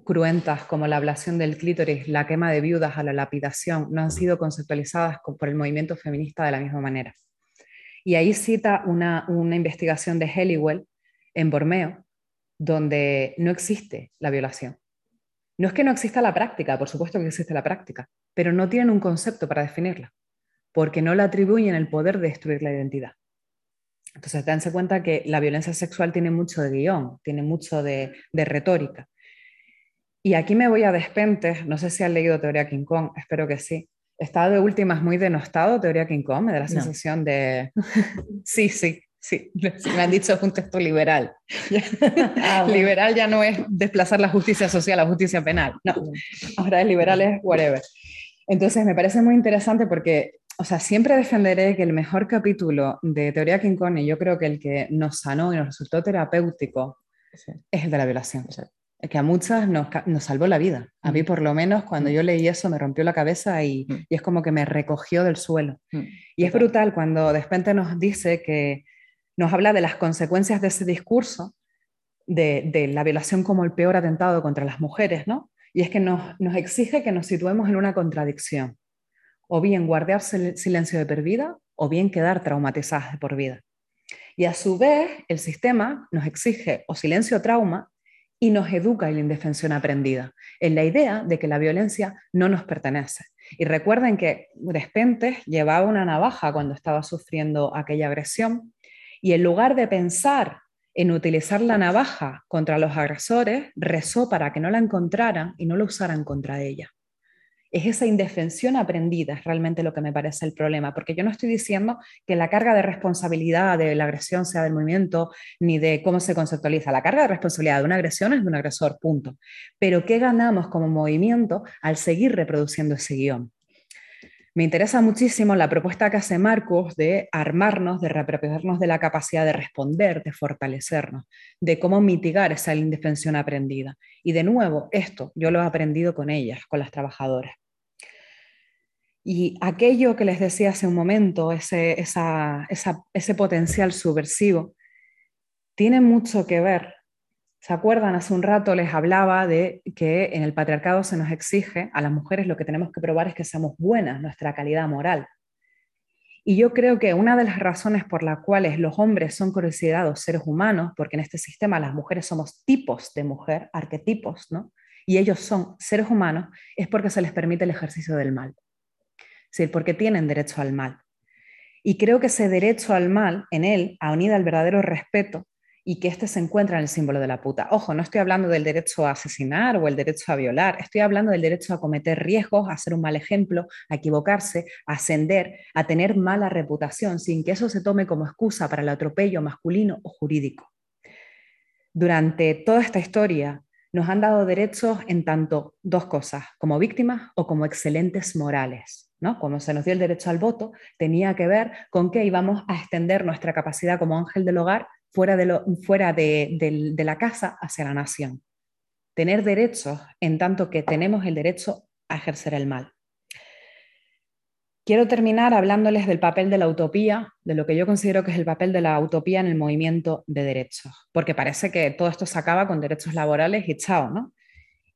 cruentas como la ablación del clítoris, la quema de viudas a la lapidación, no han sido conceptualizadas por el movimiento feminista de la misma manera. Y ahí cita una, investigación de Helliwell en Bormeo, donde no existe la violación. No es que no exista la práctica, por supuesto que existe la práctica, pero no tienen un concepto para definirla, porque no le atribuyen el poder de destruir la identidad. Entonces, dense cuenta que la violencia sexual tiene mucho de guion, tiene mucho de retórica. Y aquí me voy a despentes, no sé si han leído Teoría King Kong, espero que sí. Está de últimas muy denostado Teoría King Kong, me da la sensación de... sí, sí, sí, me han dicho es un texto liberal. Ah, liberal ya no es desplazar la justicia social a la justicia penal, no, ahora es liberal es whatever. Entonces me parece muy interesante porque, o sea, siempre defenderé que el mejor capítulo de Teoría King Kong, y yo creo que el que nos sanó y nos resultó terapéutico, es el de la violación que a muchas nos, nos, salvó la vida. A mí mm. por lo menos cuando mm. yo leí eso me rompió la cabeza y, mm. y es como que me recogió del suelo. Y es brutal cuando de repente nos dice que nos habla de las consecuencias de ese discurso, de, de, la violación como el peor atentado contra las mujeres, ¿no? Y es que nos, nos exige que nos situemos en una contradicción. o bien guardarse el silencio de por vida o bien quedar traumatizadas de por vida. Y a su vez, el sistema nos exige o silencio o trauma y nos educa en la indefensión aprendida, en la idea de que la violencia no nos pertenece. Y recuerden que Despentes llevaba una navaja cuando estaba sufriendo aquella agresión y en lugar de pensar en utilizar la navaja contra los agresores, rezó para que no la encontraran y no la usaran contra ella. Es esa indefensión aprendida, realmente lo que me parece el problema, porque yo no estoy diciendo que la carga de responsabilidad de la agresión sea del movimiento ni de cómo se conceptualiza. La carga de responsabilidad de una agresión es de un agresor, punto. Pero ¿qué ganamos como movimiento al seguir reproduciendo ese guion? Me interesa muchísimo la propuesta que hace Marcos de armarnos, de reapropiarnos de la capacidad de responder, de fortalecernos, de cómo mitigar esa indefensión aprendida. Y de nuevo, esto yo lo he aprendido con ellas, con las trabajadoras. Y aquello que les decía hace un momento, ese, potencial subversivo, tiene mucho que ver ¿Se acuerdan? Hace un rato les hablaba de que en el patriarcado se nos exige a las mujeres lo que tenemos que probar es que seamos buenas, nuestra calidad moral. Y yo creo que una de las razones por las cuales los hombres son considerados seres humanos, porque en este sistema las mujeres somos tipos de mujer, arquetipos, ¿no? Y ellos son seres humanos, es porque se les permite el ejercicio del mal. Es decir, porque tienen derecho al mal. Y creo que ese derecho al mal, en él, unida al verdadero respeto, y que este se encuentra en el símbolo de la puta. Ojo, no estoy hablando del derecho a asesinar o el derecho a violar, estoy hablando del derecho a cometer riesgos, a ser un mal ejemplo, a equivocarse, a ascender, a tener mala reputación, sin que eso se tome como excusa para el atropello masculino o jurídico. Durante toda esta historia nos han dado derechos en tanto dos cosas, como víctimas o como excelentes morales. ¿No? Cuando se nos dio el derecho al voto, tenía que ver con que íbamos a extender nuestra capacidad como ángel del hogar fuera, de, lo, fuera de, la casa hacia la nación. Tener derechos en tanto que tenemos el derecho a ejercer el mal. Quiero terminar hablándoles del papel de la utopía, de lo que yo considero que es el papel de la utopía en el movimiento de derechos, porque parece que todo esto se acaba con derechos laborales y chao, ¿no?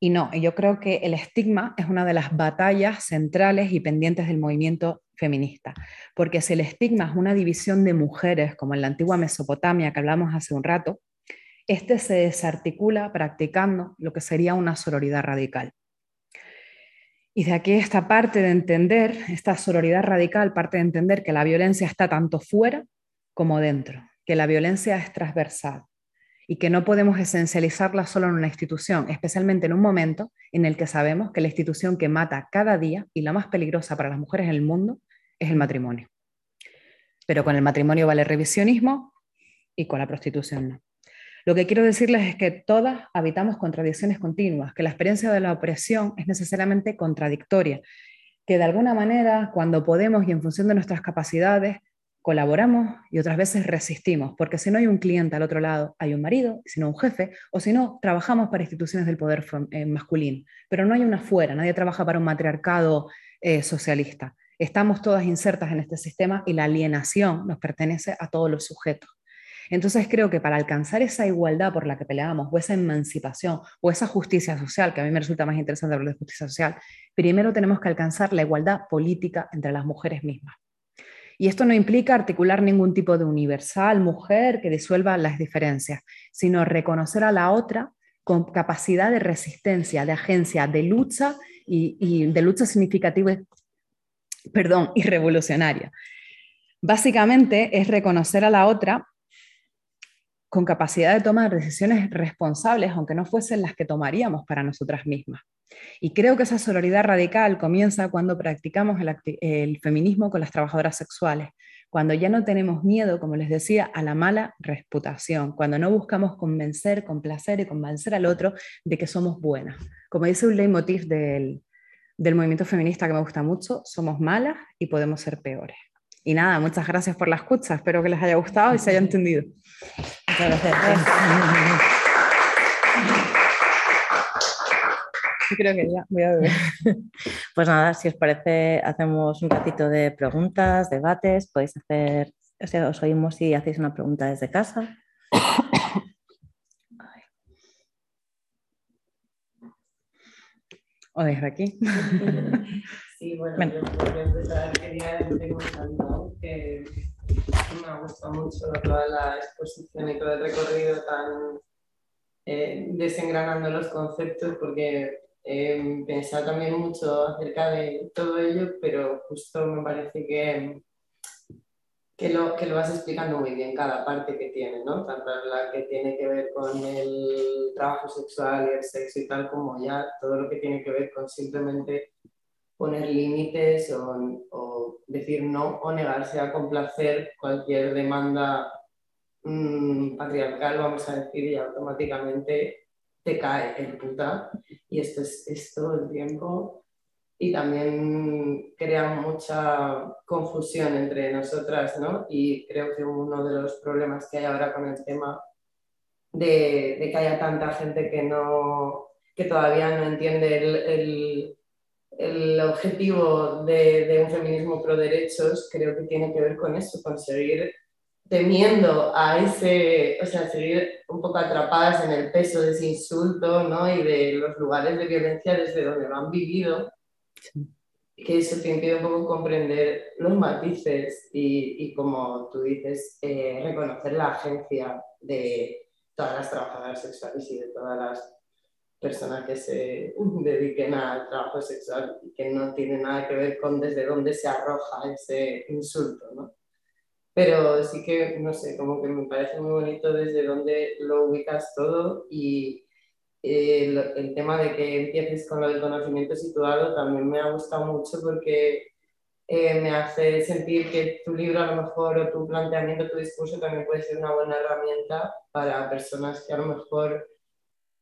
Y no, yo creo que el estigma es una de las batallas centrales y pendientes del movimiento feminista, porque si el estigma es una división de mujeres, como en la antigua Mesopotamia que hablamos hace un rato, este se desarticula practicando lo que sería una sororidad radical. Y de aquí esta parte de entender, esta sororidad radical, parte de entender que la violencia está tanto fuera como dentro, que la violencia es transversal y que no podemos esencializarla solo en una institución, especialmente en un momento en el que sabemos que la institución que mata cada día y la más peligrosa para las mujeres en el mundo es el matrimonio. Pero con el matrimonio vale revisionismo y con la prostitución no. Lo que quiero decirles es que todas habitamos contradicciones continuas, que la experiencia de la opresión es necesariamente contradictoria, que de alguna manera, cuando podemos y en función de nuestras capacidades, colaboramos y otras veces resistimos, porque si no hay un cliente al otro lado, hay un marido, si no un jefe, o si no, trabajamos para instituciones del poder eh, masculino, pero no hay una fuera, nadie trabaja para un matriarcado eh, socialista. Estamos todas insertas en este sistema y la alienación nos pertenece a todos los sujetos. Entonces creo que para alcanzar esa igualdad por la que peleamos, o esa emancipación, o esa justicia social, que a mí me resulta más interesante hablar de justicia social, primero tenemos que alcanzar la igualdad política entre las mujeres mismas. Y esto no implica articular ningún tipo de universal mujer que disuelva las diferencias, sino reconocer a la otra con capacidad de resistencia, de agencia, de lucha y, de lucha significativa, perdón, y revolucionaria. Básicamente es reconocer a la otra con capacidad de tomar decisiones responsables, aunque no fuesen las que tomaríamos para nosotras mismas. Y creo que esa sororidad radical comienza cuando practicamos el, feminismo con las trabajadoras sexuales, cuando ya no tenemos miedo, como les decía, a la mala reputación, cuando no buscamos convencer, complacer y convencer al otro de que somos buenas. Como dice un leitmotiv del, del movimiento feminista que me gusta mucho, somos malas y podemos ser peores. Y nada, muchas gracias por la escucha, espero que les haya gustado y se haya entendido. Muchas gracias. creo que ya voy a beber. Pues nada, si os parece, hacemos un ratito de preguntas, debates, podéis hacer, o sea, os oímos si hacéis una pregunta desde casa. O desde aquí. Sí, bueno, yo quería empezar, quería que me ha gustado mucho toda la exposición y todo el recorrido tan eh, desengranando los conceptos porque he pensado también mucho acerca de todo ello, pero justo me parece que, que, lo, que lo vas explicando muy bien cada parte que tiene, ¿no? Tanto la que tiene que ver con el trabajo sexual y el sexo y tal, como ya todo lo que tiene que ver con simplemente poner límites o, decir no o negarse a complacer cualquier demanda mm, patriarcal, vamos a decir, y automáticamente te cae el puta. Y esto es, es todo el tiempo. Y también crea mucha confusión entre nosotras, ¿no? Y creo que uno de los problemas que hay ahora con el tema de, de que haya tanta gente que, no, que todavía no entiende el el objetivo de, un feminismo pro derechos creo que tiene que ver con eso, con seguir temiendo a ese, o sea, seguir un poco atrapadas en el peso de ese insulto, ¿no? Y de los lugares de violencia desde donde lo han vivido, que eso te impide un poco comprender los matices y, como tú dices, eh, reconocer la agencia de todas las trabajadoras sexuales y de todas las personas que se dediquen al trabajo sexual y que no tiene nada que ver con desde dónde se arroja ese insulto, ¿no? Pero sí que, no sé, como que me parece muy bonito desde dónde lo ubicas todo y eh, el, el, tema de que empieces con lo del conocimiento situado también me ha gustado mucho porque eh, me hace sentir que tu libro a lo mejor o tu planteamiento, tu discurso también puede ser una buena herramienta para personas que a lo mejor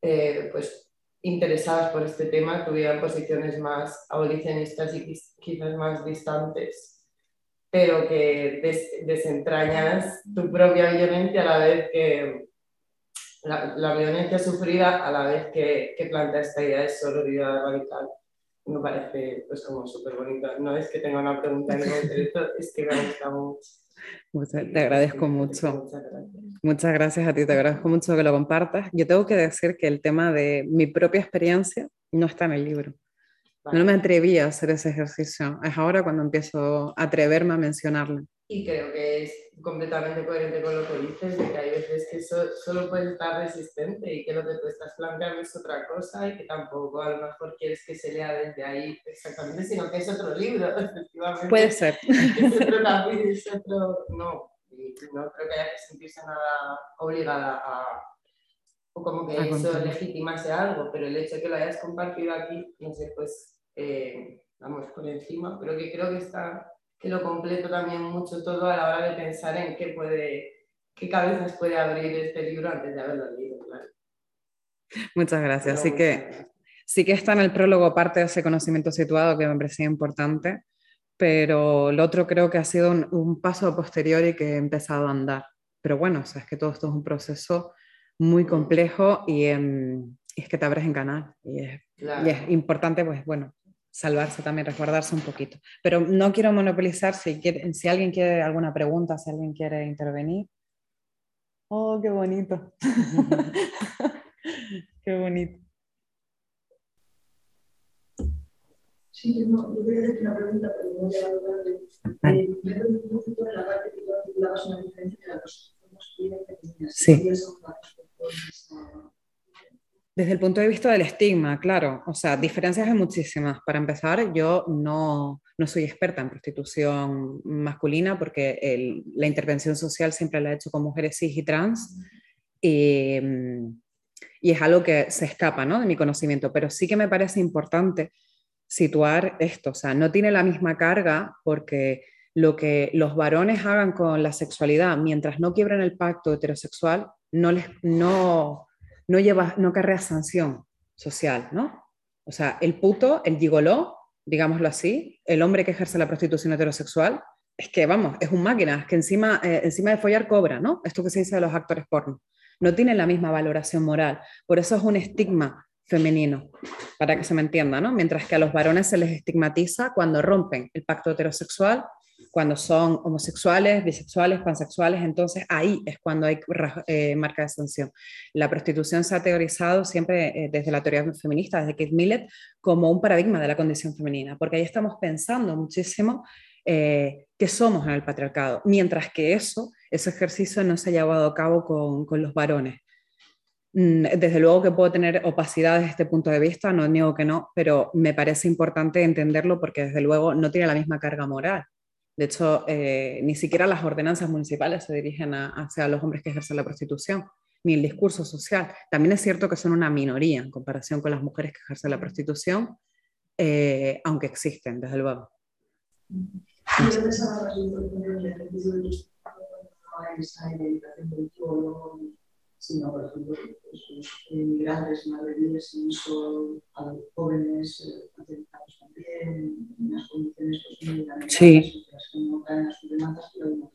eh, pues, interesadas por este tema tuvieran posiciones más abolicionistas y quizás más distantes, pero que desentrañas tu propia violencia a la vez que la, violencia sufrida a la vez que, que plantea esta idea de sororidad radical. Me parece pues como súper bonito. No es que tenga una pregunta en concreto, es que me gusta mucho te agradezco mucho. Muchas gracias. a ti, te agradezco mucho que lo compartas. Yo tengo que decir que el tema de mi propia experiencia no está en el libro. No me atreví a hacer ese ejercicio. Es ahora cuando empiezo a atreverme a mencionarlo. Y creo que es completamente coherente con lo que dices, de que hay veces que solo puedes estar resistente y que lo que tú estás planteando es otra cosa y que tampoco a lo mejor quieres que se lea desde ahí exactamente, sino que es otro libro, efectivamente. Puede ser. Es otro capítulo, es otro... No, no creo que haya que sentirse nada obligada a... O como que eso legitimase algo, pero el hecho de que lo hayas compartido aquí, no sé, pues eh, vamos por encima, pero que creo que está que lo completo también mucho todo a la hora de pensar en qué puede, qué cabezas puede abrir este libro antes de haberlo leído. Muchas gracias. Así que sí que está en el prólogo parte de ese conocimiento situado que me parecía importante, pero lo otro creo que ha sido un, paso posterior y que he empezado a andar. Pero bueno, o sea, es que todo esto es un proceso muy complejo y, em, es que te abres en canal y es, y es importante, pues bueno, salvarse también, resguardarse un poquito. Pero no quiero monopolizar, si, si alguien quiere alguna pregunta, si alguien quiere intervenir. Oh, qué bonito. qué bonito. Sí, yo, no, yo quería hacer una pregunta, pero no voy a hablar de... Eh, me he un poquito en la parte que tú hablabas una diferencia entre las dos Sí. Desde el punto de vista del estigma, claro, o sea, diferencias hay muchísimas. Para empezar, yo no, no soy experta en prostitución masculina porque la intervención social siempre la he hecho con mujeres cis y trans y, y es algo que se escapa ¿no? de mi conocimiento, pero sí que me parece importante situar esto, o sea, no tiene la misma carga porque lo que los varones hagan con la sexualidad mientras no quiebren el pacto heterosexual no les no no, lleva, no carrea sanción social, ¿no? O sea, el puto, el gigoló, digámoslo así, el hombre que ejerce la prostitución heterosexual, es que, vamos, es un máquina, es que encima, eh, encima de follar cobra, ¿no? Esto que se dice de los actores porno. No tiene la misma valoración moral. Por eso es un estigma femenino, para que se me entienda, ¿no? Mientras que a los varones se les estigmatiza cuando rompen el pacto heterosexual cuando son homosexuales, bisexuales, pansexuales, entonces ahí es cuando hay eh, marca de sanción. La prostitución se ha teorizado siempre eh, desde la teoría feminista, desde Kate Millett, como un paradigma de la condición femenina, porque ahí estamos pensando muchísimo eh, que somos en el patriarcado, mientras que eso, ese ejercicio no se ha llevado a cabo con, con los varones. Mm, desde luego que puedo tener opacidad desde este punto de vista, no niego que no, pero me parece importante entenderlo porque desde luego no tiene la misma carga moral. De hecho, eh, ni siquiera las ordenanzas municipales se dirigen hacia los hombres que ejercen la prostitución, ni el discurso social. También es cierto que son una minoría en comparación con las mujeres que ejercen la prostitución, eh, aunque existen, desde luego sino, por ejemplo, pues, inmigrantes marroquíes son jóvenes eh, atentados también, en unas condiciones pues, muy lamentables, sí. que no caen a sus demandas, pero no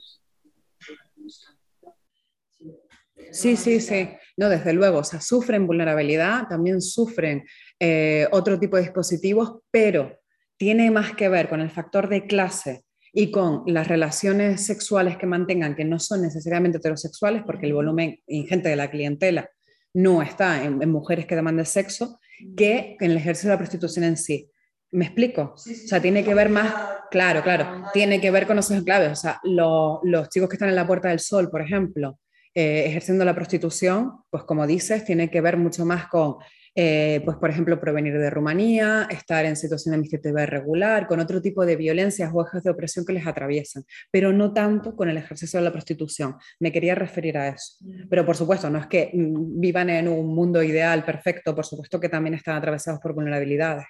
Sí, sí, sí. No, desde luego, o sea, sufren vulnerabilidad, también sufren eh, otro tipo de dispositivos, pero tiene más que ver con el factor de clase y con las relaciones sexuales que mantengan, que no son necesariamente heterosexuales, porque el volumen ingente de la clientela no está en, mujeres que demandan sexo, que en el ejercicio de la prostitución en sí. ¿Me explico? o sea, tiene que ver más, claro, claro, tiene que ver con esos claves. O sea, los chicos que están en la Puerta del Sol, por ejemplo, eh, ejerciendo la prostitución, pues como dices, tiene que ver mucho más con eh, pues por ejemplo, provenir de Rumanía, estar en situación de administrativa irregular, con otro tipo de violencias o ejes de opresión que les atraviesan, pero no tanto con el ejercicio de la prostitución. Me quería referir a eso. Mm. Pero por supuesto, no es que mm, vivan en un mundo ideal, perfecto, por supuesto que también están atravesados por vulnerabilidades.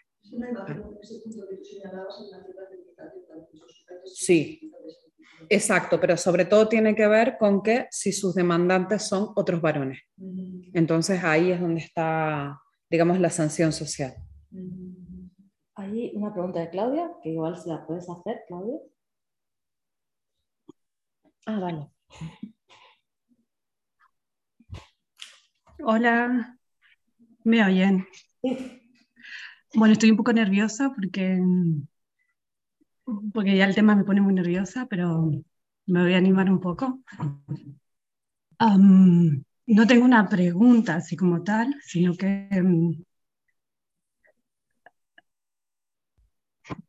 Sí, exacto, pero sobre todo tiene que ver con que si sus demandantes son otros varones. Mm. Entonces ahí es donde está digamos, la sanción social. Hay una pregunta de Claudia, que igual se la puedes hacer, Claudia. Ah, vale. Hola, ¿me oyen? Sí. Bueno, estoy un poco nerviosa porque, porque ya el tema me pone muy nerviosa, pero me voy a animar un poco. No tengo una pregunta así como tal, sino que, mm,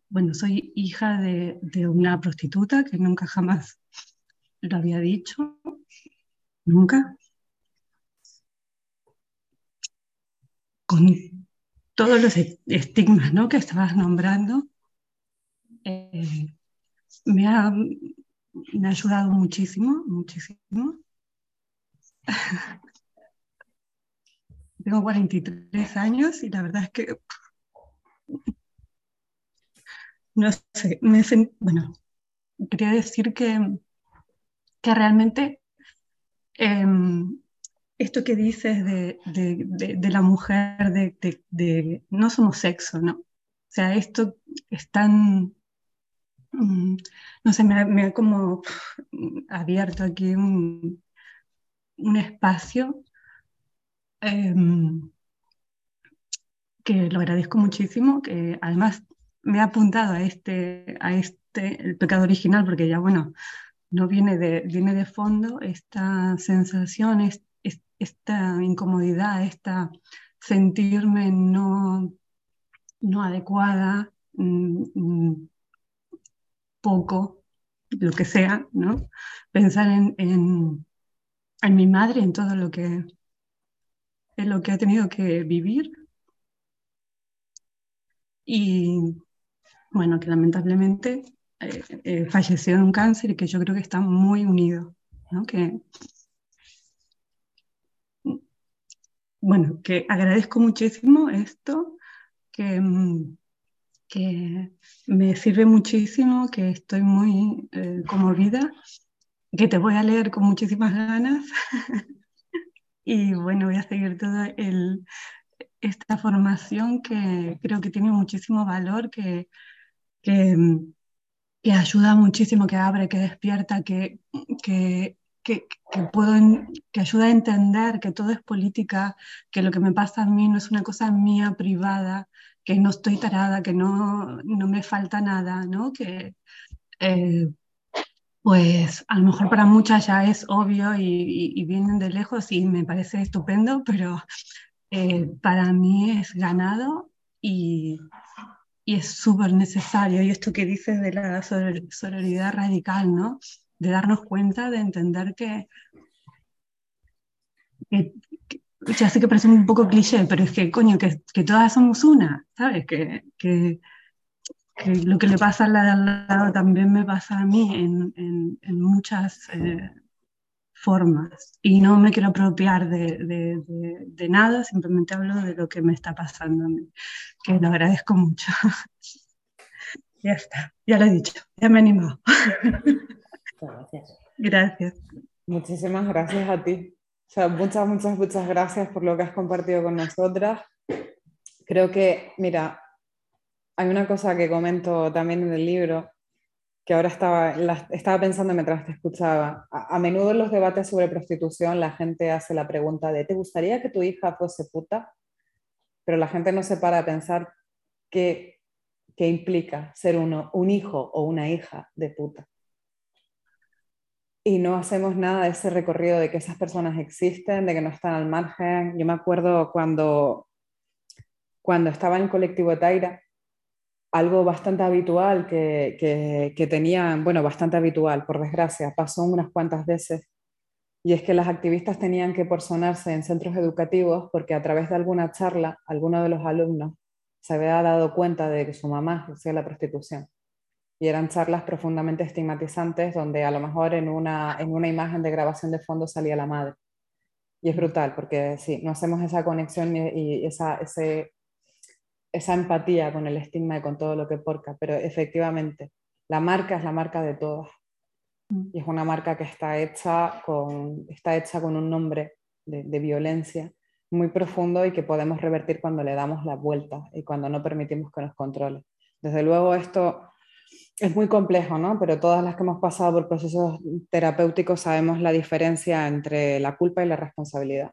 bueno, soy hija de, una prostituta que nunca jamás lo había dicho, nunca. Con todos los e-, estigmas ¿no? que estabas nombrando, eh, me, ha, me ha ayudado muchísimo, muchísimo. Tengo 43 años y la verdad es que no sé, me bueno, quería decir que, que realmente em, esto que dices de, la mujer, de, no somos sexo, ¿no? O sea, esto es tan, mm, no sé, me ha como abierto aquí un, un espacio em, que lo agradezco muchísimo, que además me ha apuntado a este, a este, el pecado original, porque ya, bueno, no viene de, viene de fondo esta sensación, esta incomodidad, esta sentirme no, no adecuada, mm, mm, poco, lo que sea, ¿no? Pensar en, en mi madre, en todo lo que, en lo que ha tenido que vivir. Y bueno, que lamentablemente eh, eh, falleció de un cáncer y que yo creo que está muy unido. ¿no? Bueno, que agradezco muchísimo esto, que, que me sirve muchísimo, que estoy muy eh, conmovida que te voy a leer con muchísimas ganas. y bueno, voy a seguir toda el, esta formación que creo que tiene muchísimo valor, que, que, que ayuda muchísimo, que abre, que despierta, que, que, que, puedo, que ayuda a entender que todo es política, que lo que me pasa a mí no es una cosa mía privada, que no estoy tarada, que no, no me falta nada, ¿no? que, eh, pues a lo mejor para muchas ya es obvio y, vienen de lejos y me parece estupendo, pero eh, para mí es ganado y, y es súper necesario. Y esto que dices de la sororidad radical, ¿no? De darnos cuenta, de entender que, ya sé que parece un poco cliché, pero es que, coño, que, todas somos una, ¿sabes? Que, lo que le pasa al lado también me pasa a mí en, en, muchas eh, formas. Y no me quiero apropiar de, de, de, nada, simplemente hablo de lo que me está pasando a mí, que lo agradezco mucho. ya está, ya lo he dicho, ya me he animado. Gracias. Gracias. Muchísimas gracias a ti. O sea, muchas, muchas, muchas gracias por lo que has compartido con nosotras. Creo que, mira, hay una cosa que comento también en el libro, que ahora estaba, estaba pensando mientras te escuchaba. A, menudo en los debates sobre prostitución la gente hace la pregunta de, ¿te gustaría que tu hija fuese puta? Pero la gente no se para a pensar qué, qué implica ser uno, un hijo o una hija de puta y no hacemos nada de ese recorrido de que esas personas existen, de que no están al margen. Yo me acuerdo cuando, cuando estaba en el colectivo Taira, algo bastante habitual que, que, que tenían, bueno, bastante habitual, por desgracia, pasó unas cuantas veces, y es que las activistas tenían que personarse en centros educativos porque a través de alguna charla, alguno de los alumnos se había dado cuenta de que su mamá hacía la prostitución y eran charlas profundamente estigmatizantes donde a lo mejor en una, en una imagen de grabación de fondo salía la madre. Y es brutal porque sí, no hacemos esa conexión y, esa, ese, esa empatía con el estigma y con todo lo que porca, pero efectivamente la marca es la marca de todas. Mm. Y es una marca que está hecha con, está hecha con un nombre de, de violencia muy profundo y que podemos revertir cuando le damos la vuelta y cuando no permitimos que nos controle. Desde luego esto es muy complejo, ¿no? Pero todas las que hemos pasado por procesos terapéuticos sabemos la diferencia entre la culpa y la responsabilidad.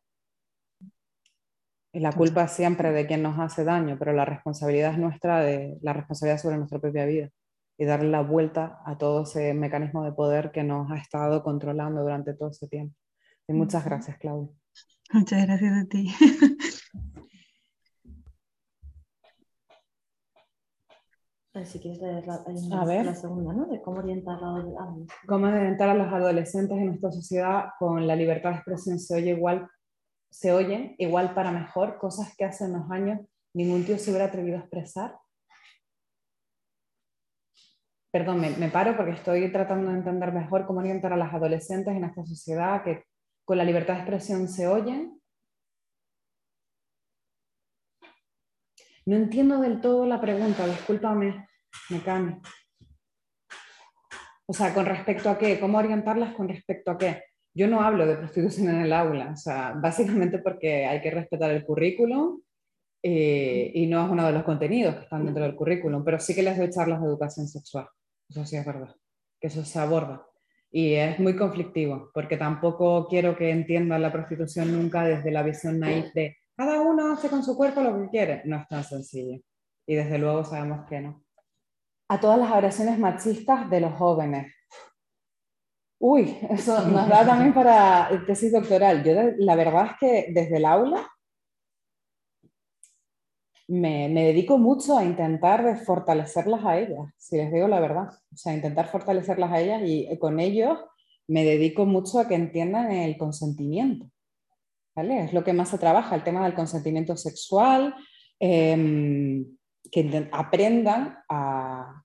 Y la culpa es siempre de quien nos hace daño, pero la responsabilidad es nuestra, de la responsabilidad sobre nuestra propia vida y darle la vuelta a todo ese mecanismo de poder que nos ha estado controlando durante todo ese tiempo. Y muchas gracias, Claudia. Muchas gracias a ti. si quieres leer la, segunda, ¿no? De cómo orientar a los adolescentes. Cómo orientar a los adolescentes en nuestra sociedad con la libertad de expresión se oye igual, se oyen igual para mejor, cosas que hace unos años ningún tío se hubiera atrevido a expresar. Perdón, me, me paro porque estoy tratando de entender mejor cómo orientar a las adolescentes en esta sociedad que con la libertad de expresión se oyen No entiendo del todo la pregunta, discúlpame, me O sea, ¿con respecto a qué? ¿Cómo orientarlas con respecto a qué? Yo no hablo de prostitución en el aula, o sea, básicamente porque hay que respetar el currículum eh, y no es uno de los contenidos que están dentro del currículum, pero sí que les doy charlas de educación sexual, eso sí es verdad, que eso se aborda. Y es muy conflictivo, porque tampoco quiero que entiendan la prostitución nunca desde la visión naif de cada uno hace con su cuerpo lo que quiere. No es tan sencillo. Y desde luego sabemos que no. A todas las agresiones machistas de los jóvenes. Uy, eso nos da también para el tesis doctoral. Yo la verdad es que desde el aula me, dedico mucho a intentar fortalecerlas a ellas, si les digo la verdad. O sea, intentar fortalecerlas a ellas y con ellos me dedico mucho a que entiendan el consentimiento. Es lo que más se trabaja, el tema del consentimiento sexual, em, que aprendan a,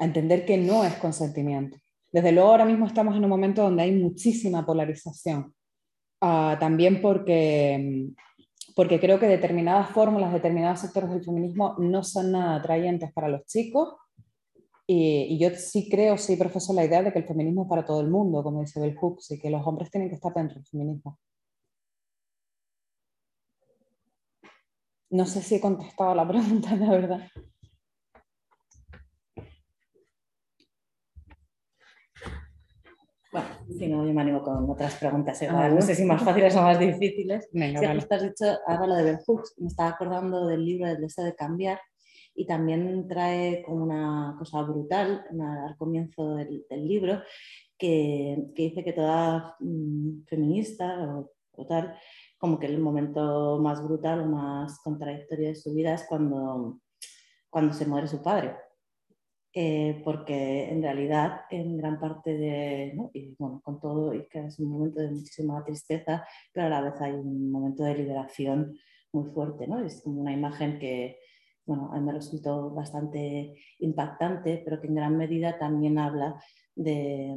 entender que no es consentimiento. Desde luego ahora mismo estamos en un momento donde hay muchísima polarización, ah, también porque, porque creo que determinadas fórmulas, determinados sectores del feminismo no son nada atrayentes para los chicos y, yo sí creo, sí profeso la idea de que el feminismo es para todo el mundo, como dice Bell Hooks, y que los hombres tienen que estar dentro del feminismo. No sé si he contestado la pregunta, la verdad. Bueno, si no, yo me animo con otras preguntas. Ah, no sé si más fáciles o más difíciles. Venga, si has dicho ahora lo de Bell Hooks, me estaba acordando del libro del deseo de cambiar y también trae como una cosa brutal al comienzo del, libro, que, dice que toda mm, feminista o, tal, como que el momento más brutal o más contradictorio de su vida es cuando, cuando se muere su padre. Eh, porque en realidad en gran parte de, y bueno, con todo, y que es un momento de muchísima tristeza, pero a la vez hay un momento de liberación muy fuerte, ¿no? Es como una imagen que, bueno, a mí me resultó bastante impactante, pero que en gran medida también habla de,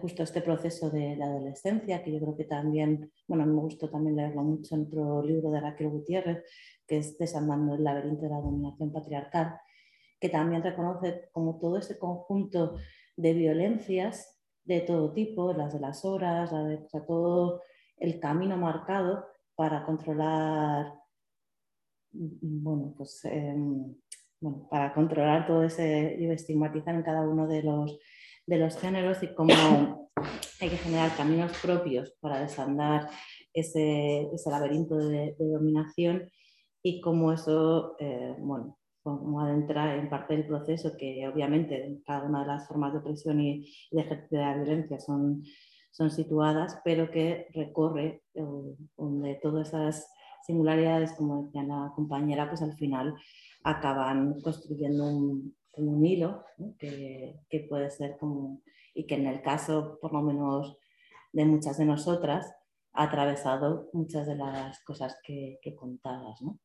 justo este proceso de la adolescencia, que yo creo que también, bueno, me gustó también leerlo mucho en otro libro de Raquel Gutiérrez, que es Desandando el laberinto de la dominación patriarcal, que también reconoce como todo ese conjunto de violencias de todo tipo, las de las horas, todo el camino marcado para controlar, bueno, pues, em, bueno, para controlar todo ese y estigmatizar en cada uno de los de los géneros y cómo hay que generar caminos propios para desandar ese, ese laberinto de, dominación y cómo eso, eh, bueno, como adentra en parte del proceso que obviamente cada una de las formas de opresión y, de ejercicio de la violencia son, son situadas, pero que recorre eh, donde todas esas singularidades, como decía la compañera, pues al final acaban construyendo un, un hilo que, que, puede ser como, y que en el caso por lo menos de muchas de nosotras ha atravesado muchas de las cosas que, que contabas. ¿no?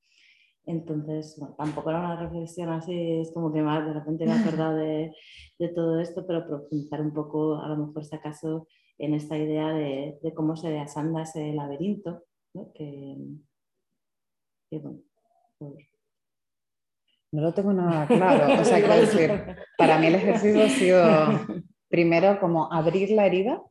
Entonces, tampoco era una reflexión así, es como que más de repente me he acordado de, de, todo esto, pero profundizar un poco, a lo mejor si acaso, en esta idea de, de cómo se desanda ese laberinto, ¿no? que, que bueno, no lo tengo nada claro. O sea, quiero decir, para mí el ejercicio ha sido primero como abrir la herida,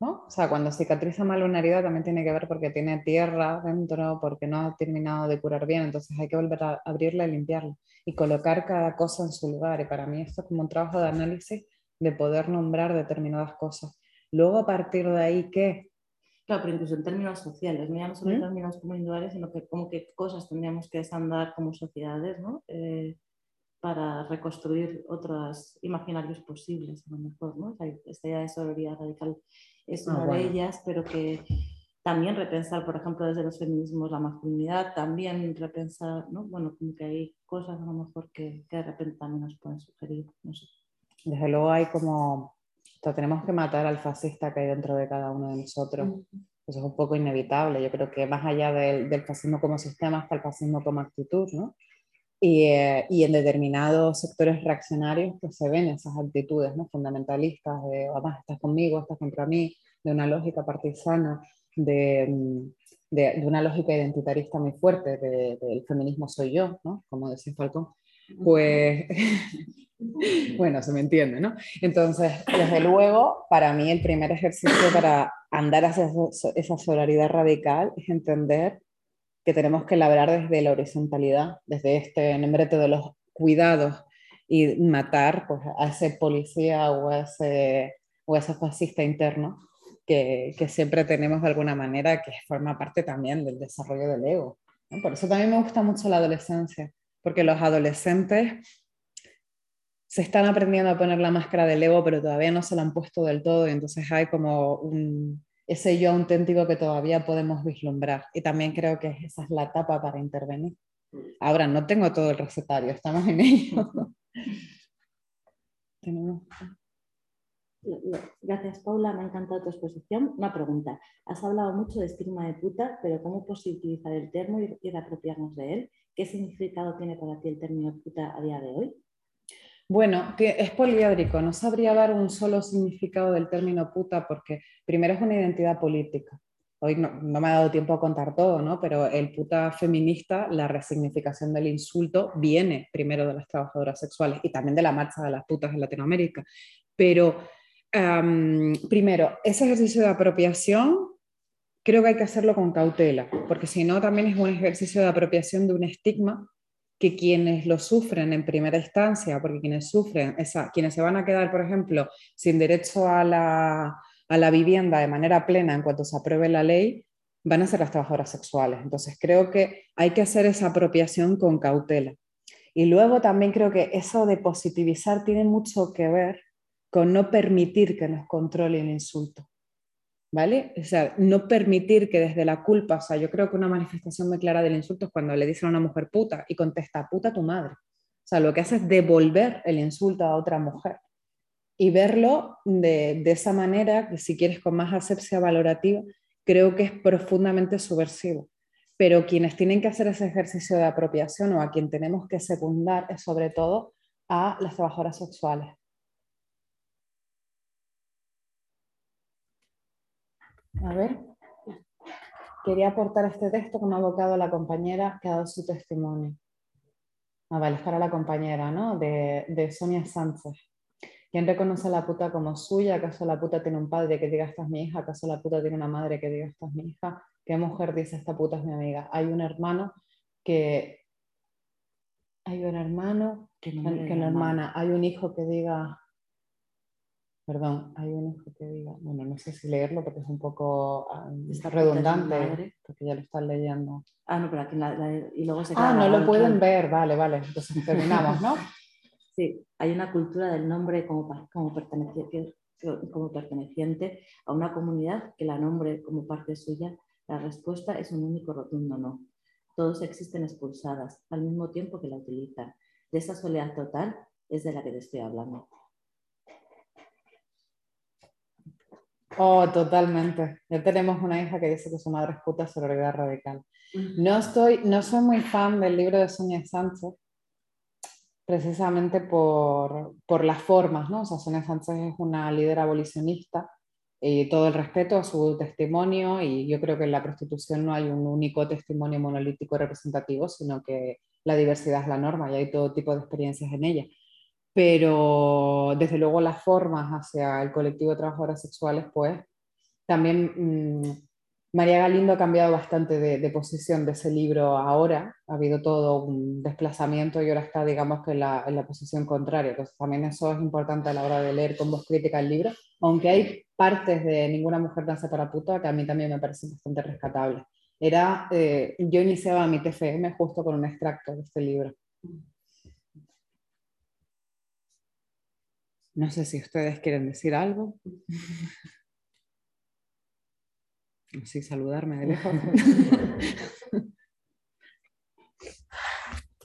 ¿no? O sea, cuando cicatriza mal una herida también tiene que ver porque tiene tierra dentro, porque no ha terminado de curar bien, entonces hay que volver a abrirla y limpiarla y colocar cada cosa en su lugar. Y para mí esto es como un trabajo de análisis de poder nombrar determinadas cosas. Luego a partir de ahí, ¿qué? Claro, pero incluso en términos sociales, no solo en ¿Mm? términos como individuales, sino que como que cosas tendríamos que desandar como sociedades, ¿no? Eh, para reconstruir otros imaginarios posibles, a lo mejor, ¿no? esta idea de sororidad radical es ah, una de ellas, pero que también repensar, por ejemplo, desde los feminismos la masculinidad, también repensar, ¿no? Bueno, como que hay cosas a lo mejor que, que de repente también nos pueden sugerir, no sé. Desde luego hay como tenemos que matar al fascista que hay dentro de cada uno de nosotros. Eso es un poco inevitable. Yo creo que más allá del, del fascismo como sistema está el fascismo como actitud, ¿no? Y, eh, y, en determinados sectores reaccionarios pues se ven esas actitudes ¿no? fundamentalistas de, además, estás conmigo, estás contra mí, de una lógica partisana, de, mm, de, de una lógica identitarista muy fuerte, del feminismo soy yo, ¿no? como decía Falcón. Pues bueno, se me entiende, ¿no? Entonces, desde luego, para mí el primer ejercicio para andar hacia esa solaridad radical es entender que tenemos que labrar desde la horizontalidad, desde este nombre de los cuidados y matar pues, a ese policía o a ese, o ese fascista interno que, que, siempre tenemos de alguna manera, que forma parte también del desarrollo del ego. Por eso también me gusta mucho la adolescencia, porque los adolescentes se están aprendiendo a poner la máscara del ego, pero todavía no se la han puesto del todo, y entonces hay como un, ese yo auténtico que todavía podemos vislumbrar. Y también creo que esa es la etapa para intervenir. Ahora, no tengo todo el recetario, estamos en ello. Gracias, Paula. Me ha encantado tu exposición. Una pregunta. Has hablado mucho de estigma de puta, pero ¿cómo positivizar el término y, y apropiarnos de él? ¿Qué significado tiene para ti el término puta a día de hoy? Bueno, es poliédrico, no sabría dar un solo significado del término puta porque primero es una identidad política. Hoy no, me ha dado tiempo a contar todo, ¿no? pero el puta feminista, la resignificación del insulto viene primero de las trabajadoras sexuales y también de la marcha de las putas en Latinoamérica. Pero primero, ese ejercicio de apropiación creo que hay que hacerlo con cautela, porque si no también es un ejercicio de apropiación de un estigma que quienes lo sufren en primera instancia, porque quienes sufren, esa, quienes se van a quedar, por ejemplo, sin derecho a la, a la vivienda de manera plena en cuanto se apruebe la ley, van a ser las trabajadoras sexuales. Entonces creo que hay que hacer esa apropiación con cautela. Y luego también creo que eso de positivizar tiene mucho que ver con no permitir que nos controle el insulto. ¿Vale? O sea, no permitir que desde la culpa, o sea, yo creo que una manifestación muy clara del insulto es cuando le dicen a una mujer puta y contesta puta tu madre. O sea, lo que hace es devolver el insulto a otra mujer y verlo de, de esa manera, que si quieres con más asepsia valorativa, creo que es profundamente subversivo. Pero quienes tienen que hacer ese ejercicio de apropiación o a quien tenemos que secundar es sobre todo a las trabajadoras sexuales A ver, quería aportar este texto que me ha abocado la compañera que ha dado su testimonio. Ah, vale, es para la compañera, ¿no? De, de Sonia Sánchez. ¿Quién reconoce a la puta como suya? ¿Acaso la puta tiene un padre que diga esta es mi hija? ¿Acaso la puta tiene una madre que diga esta es mi hija? ¿Qué mujer dice esta puta es mi amiga? Hay un hermano que... Hay un hermano que no, que no hermana. Hay un hijo que diga Perdón, hay un hijo que diga, bueno, no sé si leerlo porque es un poco uh, redundante, porque ya lo están leyendo. Ah, no, pero aquí la, y luego se Ah, no lo pueden ver, vale, vale, entonces terminamos, ¿no? sí, hay una cultura del nombre como, como, perteneciente, como perteneciente a una comunidad que la nombre como parte suya. La respuesta es un único rotundo no. Todos existen expulsadas al mismo tiempo que la utilizan. De esa soledad total es de la que te estoy hablando. Oh, totalmente. Ya tenemos una hija que dice que su madre es puta sororidad radical. No, estoy, no soy muy fan del libro de Sonia Sánchez, precisamente por, por las formas, ¿no? O sea, Sonia Sánchez es una líder abolicionista y todo el respeto a su testimonio y yo creo que en la prostitución no hay un único testimonio monolítico representativo, sino que la diversidad es la norma y hay todo tipo de experiencias en ella pero desde luego las formas hacia el colectivo de trabajadoras sexuales, pues también mm, María Galindo ha cambiado bastante de, posición de ese libro ahora, ha habido todo un desplazamiento y ahora está, digamos, que en la, posición contraria, entonces también eso es importante a la hora de leer con voz crítica el libro, aunque hay partes de Ninguna mujer danza para puta que a mí también me parecen bastante rescatables. Era, eh, yo iniciaba mi TFM justo con un extracto de este libro. No sé si ustedes quieren decir algo. Sí, saludarme de lejos.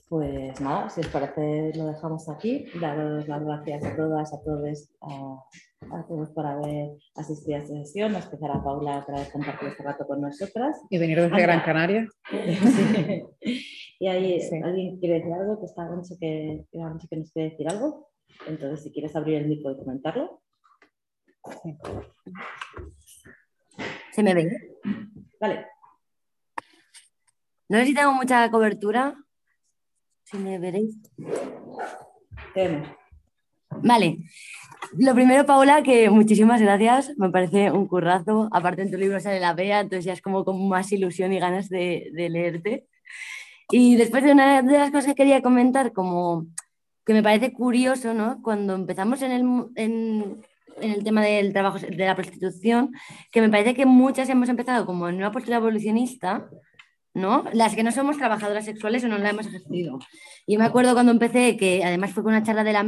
Pues nada, si os parece lo dejamos aquí. Daros las gracias a todas, a todos, a, todos por haber asistido a esta sesión, a especial a Paula por haber compartido este rato con nosotras. Y venir desde Gran Canaria. Y ahí, ¿alguien quiere decir algo? Que está que, que nos quiere decir algo. Entonces, si quieres abrir el micro y comentarlo. ¿Se me ve? Vale. No sé si tengo mucha cobertura. Si me veréis. Vale. Lo primero, Paula, que muchísimas gracias. Me parece un currazo. Aparte en tu libro sale la vea, entonces ya es como con más ilusión y ganas de, de leerte. Y después de una de las cosas que quería comentar, como que me parece curioso, ¿no? Cuando empezamos en el, en, en el tema del trabajo, de la prostitución, que me parece que muchas hemos empezado como en una postura evolucionista, ¿no? Las que no somos trabajadoras sexuales o no la hemos ejercido. Y me acuerdo cuando empecé, que además fue con una charla de la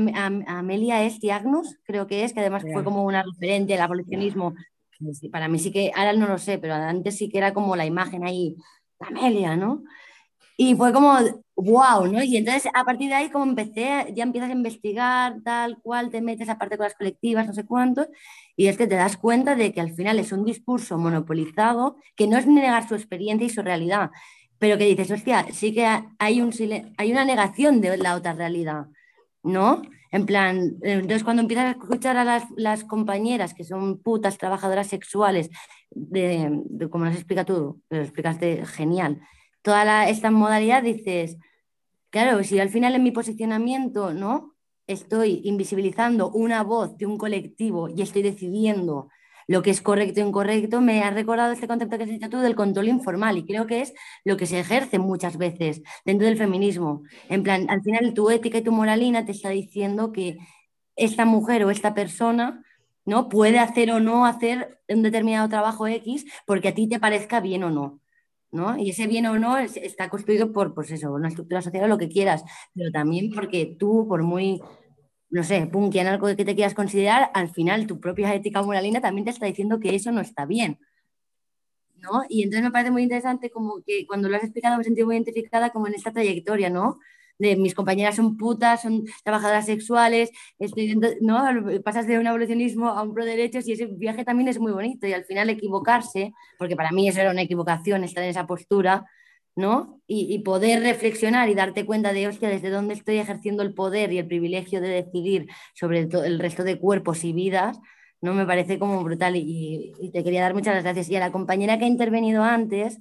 Amelia Estiagnus, creo que es, que además fue como una referente del abolicionismo. Para mí sí que, ahora no lo sé, pero antes sí que era como la imagen ahí, Amelia, ¿no? Y fue como, wow, ¿no? Y entonces a partir de ahí como empecé, ya empiezas a investigar tal cual, te metes aparte con las colectivas, no sé cuántos, y es que te das cuenta de que al final es un discurso monopolizado, que no es negar su experiencia y su realidad, pero que dices, hostia, sí que hay, un, hay una negación de la otra realidad, ¿no? En plan, entonces cuando empiezas a escuchar a las, las compañeras que son putas trabajadoras sexuales, de, como nos explica tú, lo explicaste genial, toda esta modalidad dices, claro, si al final en mi posicionamiento, ¿no? Estoy invisibilizando una voz de un colectivo y estoy decidiendo lo que es correcto e incorrecto, me ha recordado este concepto que has dicho tú del control informal y creo que es lo que se ejerce muchas veces dentro del feminismo. En plan, al final tu ética y tu moralina te está diciendo que esta mujer o esta persona ¿no? puede hacer o no hacer un determinado trabajo X porque a ti te parezca bien o no. Y ese bien o no está construido por, pues eso, una estructura social o lo que quieras, pero también porque tú, por muy no sé, punky en algo que te quieras considerar, al final tu propia ética moralina también te está diciendo que eso no está bien. ¿no? Y entonces me parece muy interesante como que cuando lo has explicado me he sentido muy identificada como en esta trayectoria, ¿no? De mis compañeras son putas, son trabajadoras sexuales, estoy, ¿no? Pasas de un abolicionismo a un pro derechos y ese viaje también es muy bonito y al final equivocarse, porque para mí eso era una equivocación, estar en esa postura, ¿no? Y, poder reflexionar y darte cuenta de, hostia, desde dónde estoy ejerciendo el poder y el privilegio de decidir sobre el, el resto de cuerpos y vidas, ¿no? Me parece como brutal y, te quería dar muchas gracias. Y a la compañera que ha intervenido antes,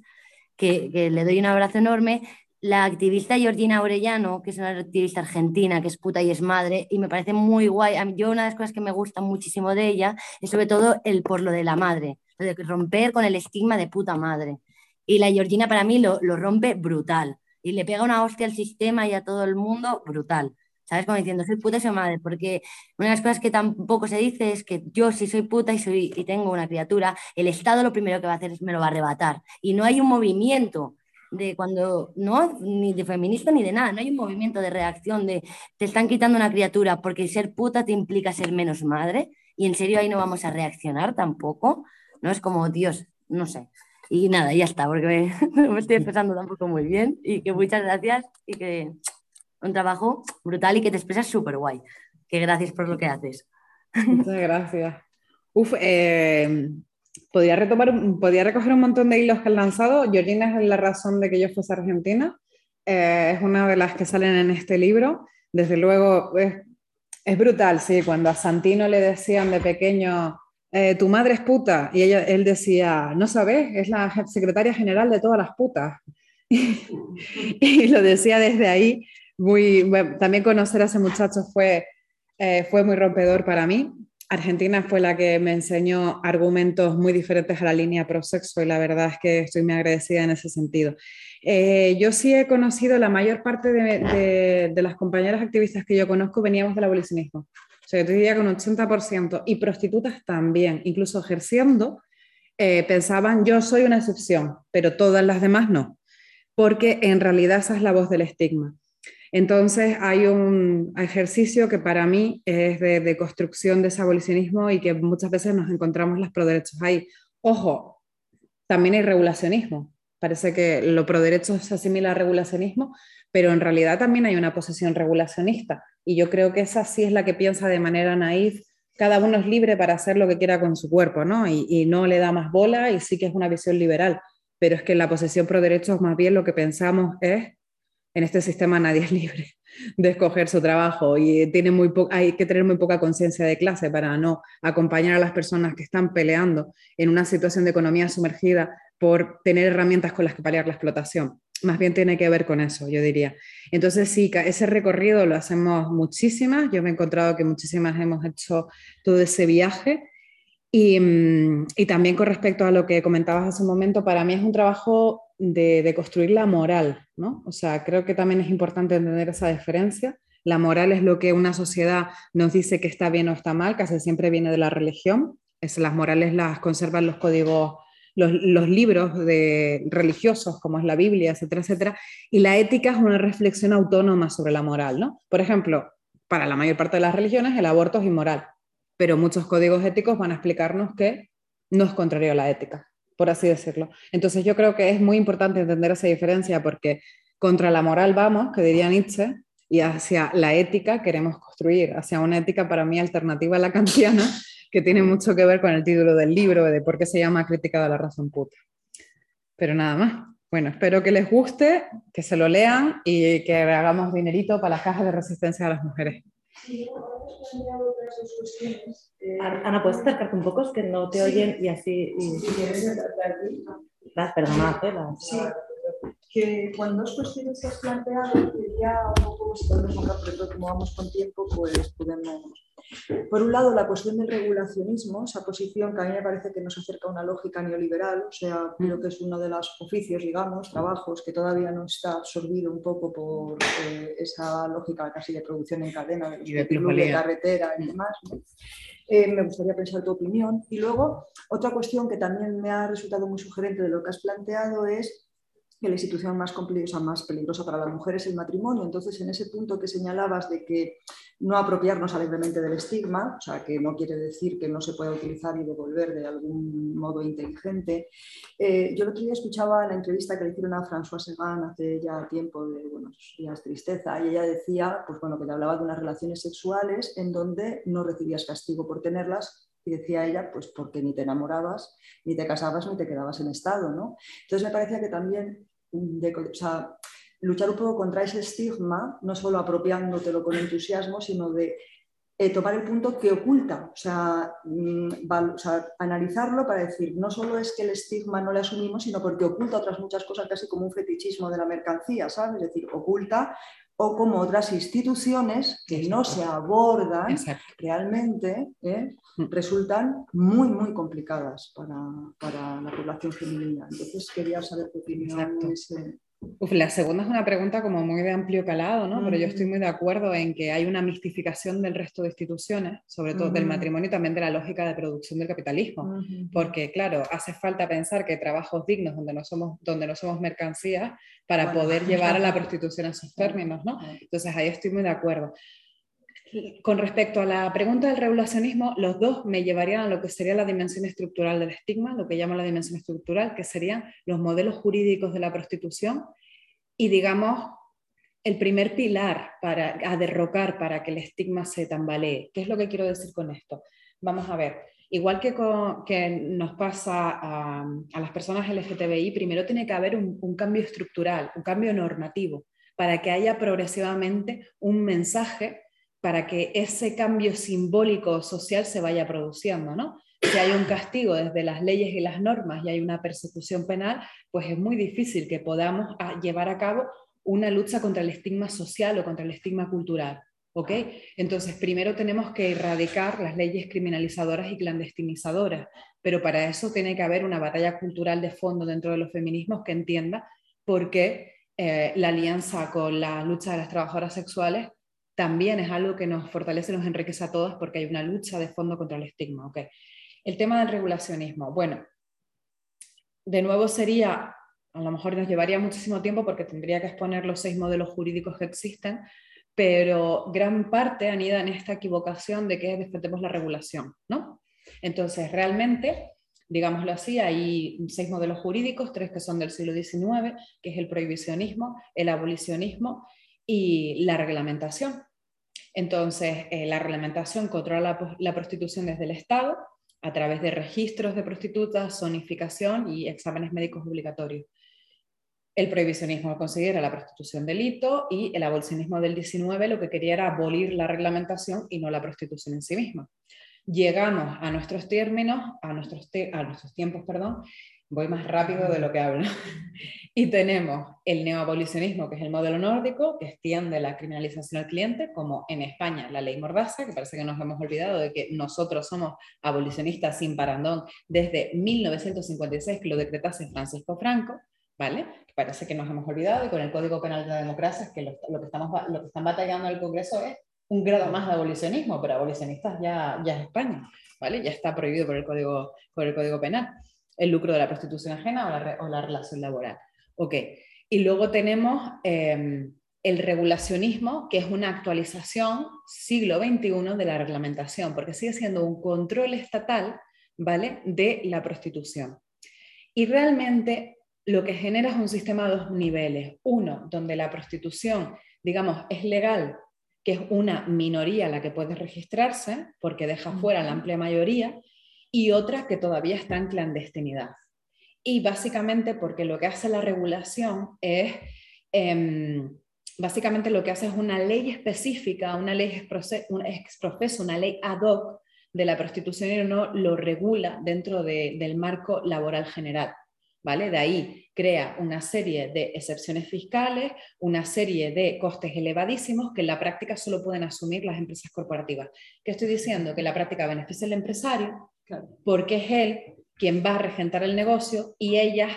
que, le doy un abrazo enorme, la activista Georgina Orellano, que es una activista argentina, que es puta y es madre, y me parece muy guay. Yo una de las cosas que me gusta muchísimo de ella es sobre todo el por lo de la madre, de romper con el estigma de puta madre. Y la Georgina para mí lo, lo rompe brutal y le pega una hostia al sistema y a todo el mundo brutal. ¿Sabes? Como diciendo, soy puta y soy madre, porque una de las cosas que tampoco se dice es que yo si soy puta y, soy, y tengo una criatura, el Estado lo primero que va a hacer es me lo va a arrebatar. Y no hay un movimiento de cuando, no, ni de feminista ni de nada, no hay un movimiento de reacción de te están quitando una criatura porque ser puta te implica ser menos madre y en serio ahí no vamos a reaccionar tampoco, ¿no? Es como, Dios, no sé. Y nada, ya está, porque me, me estoy expresando tampoco muy bien y que muchas gracias y que un trabajo brutal y que te expresas súper guay. Que gracias por lo que haces. Muchas gracias. Uf, eh, podría retomar, podría recoger un montón de hilos que han lanzado. Georgina es la razón de que yo fuese argentina. Eh, es una de las que salen en este libro. Desde luego, es, es brutal, sí, cuando a Santino le decían de pequeño, eh, tu madre es puta, y ella, él decía, no sabes, es la secretaria general de todas las putas. y lo decía desde ahí, muy, también conocer a ese muchacho fue, eh, fue muy rompedor para mí. Argentina fue la que me enseñó argumentos muy diferentes a la línea pro-sexo y la verdad es que estoy muy agradecida en ese sentido. Eh, yo sí he conocido, la mayor parte de, las compañeras activistas que yo conozco veníamos del abolicionismo. O sea, yo diría que un 80% y prostitutas también, incluso ejerciendo, eh, pensaban yo soy una excepción, pero todas las demás no, porque en realidad esa es la voz del estigma. Entonces hay un ejercicio que para mí es de, construcción de ese abolicionismo y que muchas veces nos encontramos los proderechos ahí. Ojo, también hay regulacionismo. Parece que lo proderecho se asimila a regulacionismo, pero en realidad también hay una posición regulacionista. Y yo creo que esa sí es la que piensa de manera naif. Cada uno es libre para hacer lo que quiera con su cuerpo, ¿no? Y, y no le da más bola y sí que es una visión liberal. Pero es que la posición pro derechos más bien lo que pensamos es en este sistema nadie es libre de escoger su trabajo y tiene muy hay que tener muy poca conciencia de clase para no acompañar a las personas que están peleando en una situación de economía sumergida por tener herramientas con las que paliar la explotación. Más bien tiene que ver con eso, yo diría. Entonces sí, ese recorrido lo hacemos muchísimas. Yo me he encontrado que muchísimas hemos hecho todo ese viaje Mm, y, también con respecto a lo que comentabas hace un momento, para mí es un trabajo de, construir la moral, ¿no? O sea, creo que también es importante entender esa diferencia. La moral es lo que una sociedad nos dice que está bien o está mal, casi siempre viene de la religión. Es, las morales las conservan los códigos, los, libros de, religiosos, como es la Biblia, etcétera, etcétera. Y la ética es una reflexión autónoma sobre la moral, ¿no? Por ejemplo, para la mayor parte de las religiones el aborto es inmoral pero muchos códigos éticos van a explicarnos que no es contrario a la ética, por así decirlo. Entonces yo creo que es muy importante entender esa diferencia porque contra la moral vamos, que diría Nietzsche, y hacia la ética queremos construir, hacia una ética para mí alternativa a la kantiana, que tiene mucho que ver con el título del libro, de por qué se llama Crítica de la razón puta. Pero nada más. Bueno, espero que les guste, que se lo lean y que hagamos dinerito para las cajas de resistencia a las mujeres. Eh, Ana, ¿puedes acercarte un poco? Es que no te oyen y así... Y... Las, perdona, Sí, que cuando dos cuestiones que has planteado, que ya un poco, si tal vez pero como vamos con tiempo, pues podemos por un lado, la cuestión del regulacionismo, esa posición que a mí me parece que nos acerca a una lógica neoliberal, o sea, creo que es uno de los oficios, digamos, trabajos que todavía no está absorbido un poco por eh, esa lógica casi de producción en cadena de, los de, carretera y demás. Eh, me gustaría pensar tu opinión. Y luego, otra cuestión que también me ha resultado muy sugerente de lo que has planteado es que la institución más, más peligrosa para la mujer es el matrimonio. Entonces, en ese punto que señalabas de que no apropiarnos alegremente del estigma, o sea, que no quiere decir que no se pueda utilizar y devolver de algún modo inteligente. Eh, yo el otro día escuchaba la entrevista que le hicieron a François Segan hace ya tiempo de buenos días tristeza y ella decía, pues bueno, que le hablaba de unas relaciones sexuales en donde no recibías castigo por tenerlas y decía ella, pues porque ni te enamorabas, ni te casabas, ni te quedabas en estado, ¿no? Entonces me parecía que también de, luchar un poco contra ese estigma, no solo apropiándotelo con entusiasmo, sino de eh, tomar el punto que oculta, mm, o sea, analizarlo para decir, no solo es que el estigma no le asumimos, sino porque oculta otras muchas cosas, casi como un fetichismo de la mercancía, ¿sabes? Es decir, oculta o como otras instituciones que no se abordan realmente, ¿eh? mm. resultan muy, muy complicadas para, para, la población femenina. Entonces quería saber tu opinión la segunda es una pregunta como muy de amplio calado, ¿no? Pero yo estoy muy de acuerdo en que hay una mistificación del resto de instituciones, sobre todo del matrimonio y también de la lógica de producción del capitalismo. Porque, claro, hace falta pensar que trabajos dignos donde no somos, donde no somos mercancías para poder llevar a la prostitución a sus términos, ¿no? Entonces ahí estoy muy de acuerdo. Con respecto a la pregunta del regulacionismo, los dos me llevarían a lo que sería la dimensión estructural del estigma, lo que llamo la dimensión estructural, que serían los modelos jurídicos de la prostitución y, digamos, el primer pilar para, a derrocar para que el estigma se tambalee. ¿Qué es lo que quiero decir con esto? Vamos a ver, igual que, que nos pasa a, las personas LGTBI, primero tiene que haber un cambio estructural, un cambio normativo, para que haya progresivamente un mensaje para que ese cambio simbólico social se vaya produciendo, ¿no? Si hay un castigo desde las leyes y las normas y hay una persecución penal, pues es muy difícil que podamos ah, llevar a cabo una lucha contra el estigma social o contra el estigma cultural. ¿ok? Entonces, primero tenemos que erradicar las leyes criminalizadoras y clandestinizadoras, pero para eso tiene que haber una batalla cultural de fondo dentro de los feminismos que entienda por qué eh, la alianza con la lucha de las trabajadoras sexuales también es algo que nos fortalece, nos enriquece a todas porque hay una lucha de fondo contra el estigma. ¿okay? El tema del regulacionismo. Bueno, de nuevo sería, a lo mejor nos llevaría muchísimo tiempo porque tendría que exponer los seis modelos jurídicos que existen, pero gran parte anida en esta equivocación de que defendemos la regulación, ¿no? Entonces, realmente, digámoslo así, hay seis modelos jurídicos, tres que son del siglo XIX, que es el prohibicionismo, el abolicionismo y la reglamentación. Entonces, eh, la reglamentación controla la, prostitución desde el Estado a través de registros de prostitutas, zonificación y exámenes médicos obligatorios. El prohibicionismo considera la prostitución delito y el abolicionismo del 19 lo que quería era abolir la reglamentación y no la prostitución en sí misma. Llegamos a nuestros términos, a nuestros, a nuestros tiempos, perdón, voy más rápido de lo que hablo. y tenemos el neoabolicionismo, que es el modelo nórdico, que extiende la criminalización al cliente, como en España la ley Mordaza, que parece que nos hemos olvidado de que nosotros somos abolicionistas sin parandón desde 1956, que lo decretase Francisco Franco, ¿vale? Parece que nos hemos olvidado y con el Código Penal de la Democracia, que lo, que, estamos, lo que están batallando el Congreso es un grado más de abolicionismo, pero abolicionistas ya, ya es España, ¿vale? Ya está prohibido por el Código, por el código Penal el lucro de la prostitución ajena o la, relación laboral. Ok. Y luego tenemos em, el regulacionismo, que es una actualización siglo XXI de la reglamentación, porque sigue siendo un control estatal ¿vale? de la prostitución. Y realmente lo que genera es un sistema de dos niveles. Uno, donde la prostitución, digamos, es legal, que es una minoría la que puede registrarse, porque deja fuera la amplia mayoría, y otra que todavía está en clandestinidad. Y básicamente porque lo que hace la regulación es, em, básicamente lo que hace es una ley específica, una ley exprofeso, una ley ad hoc de la prostitución y no lo regula dentro del marco laboral general. ¿Vale? De ahí crea una serie de excepciones fiscales, una serie de costes elevadísimos que en la práctica solo pueden asumir las empresas corporativas. ¿Qué estoy diciendo? Que la práctica beneficia al empresario, porque es él quien va a regentar el negocio y ellas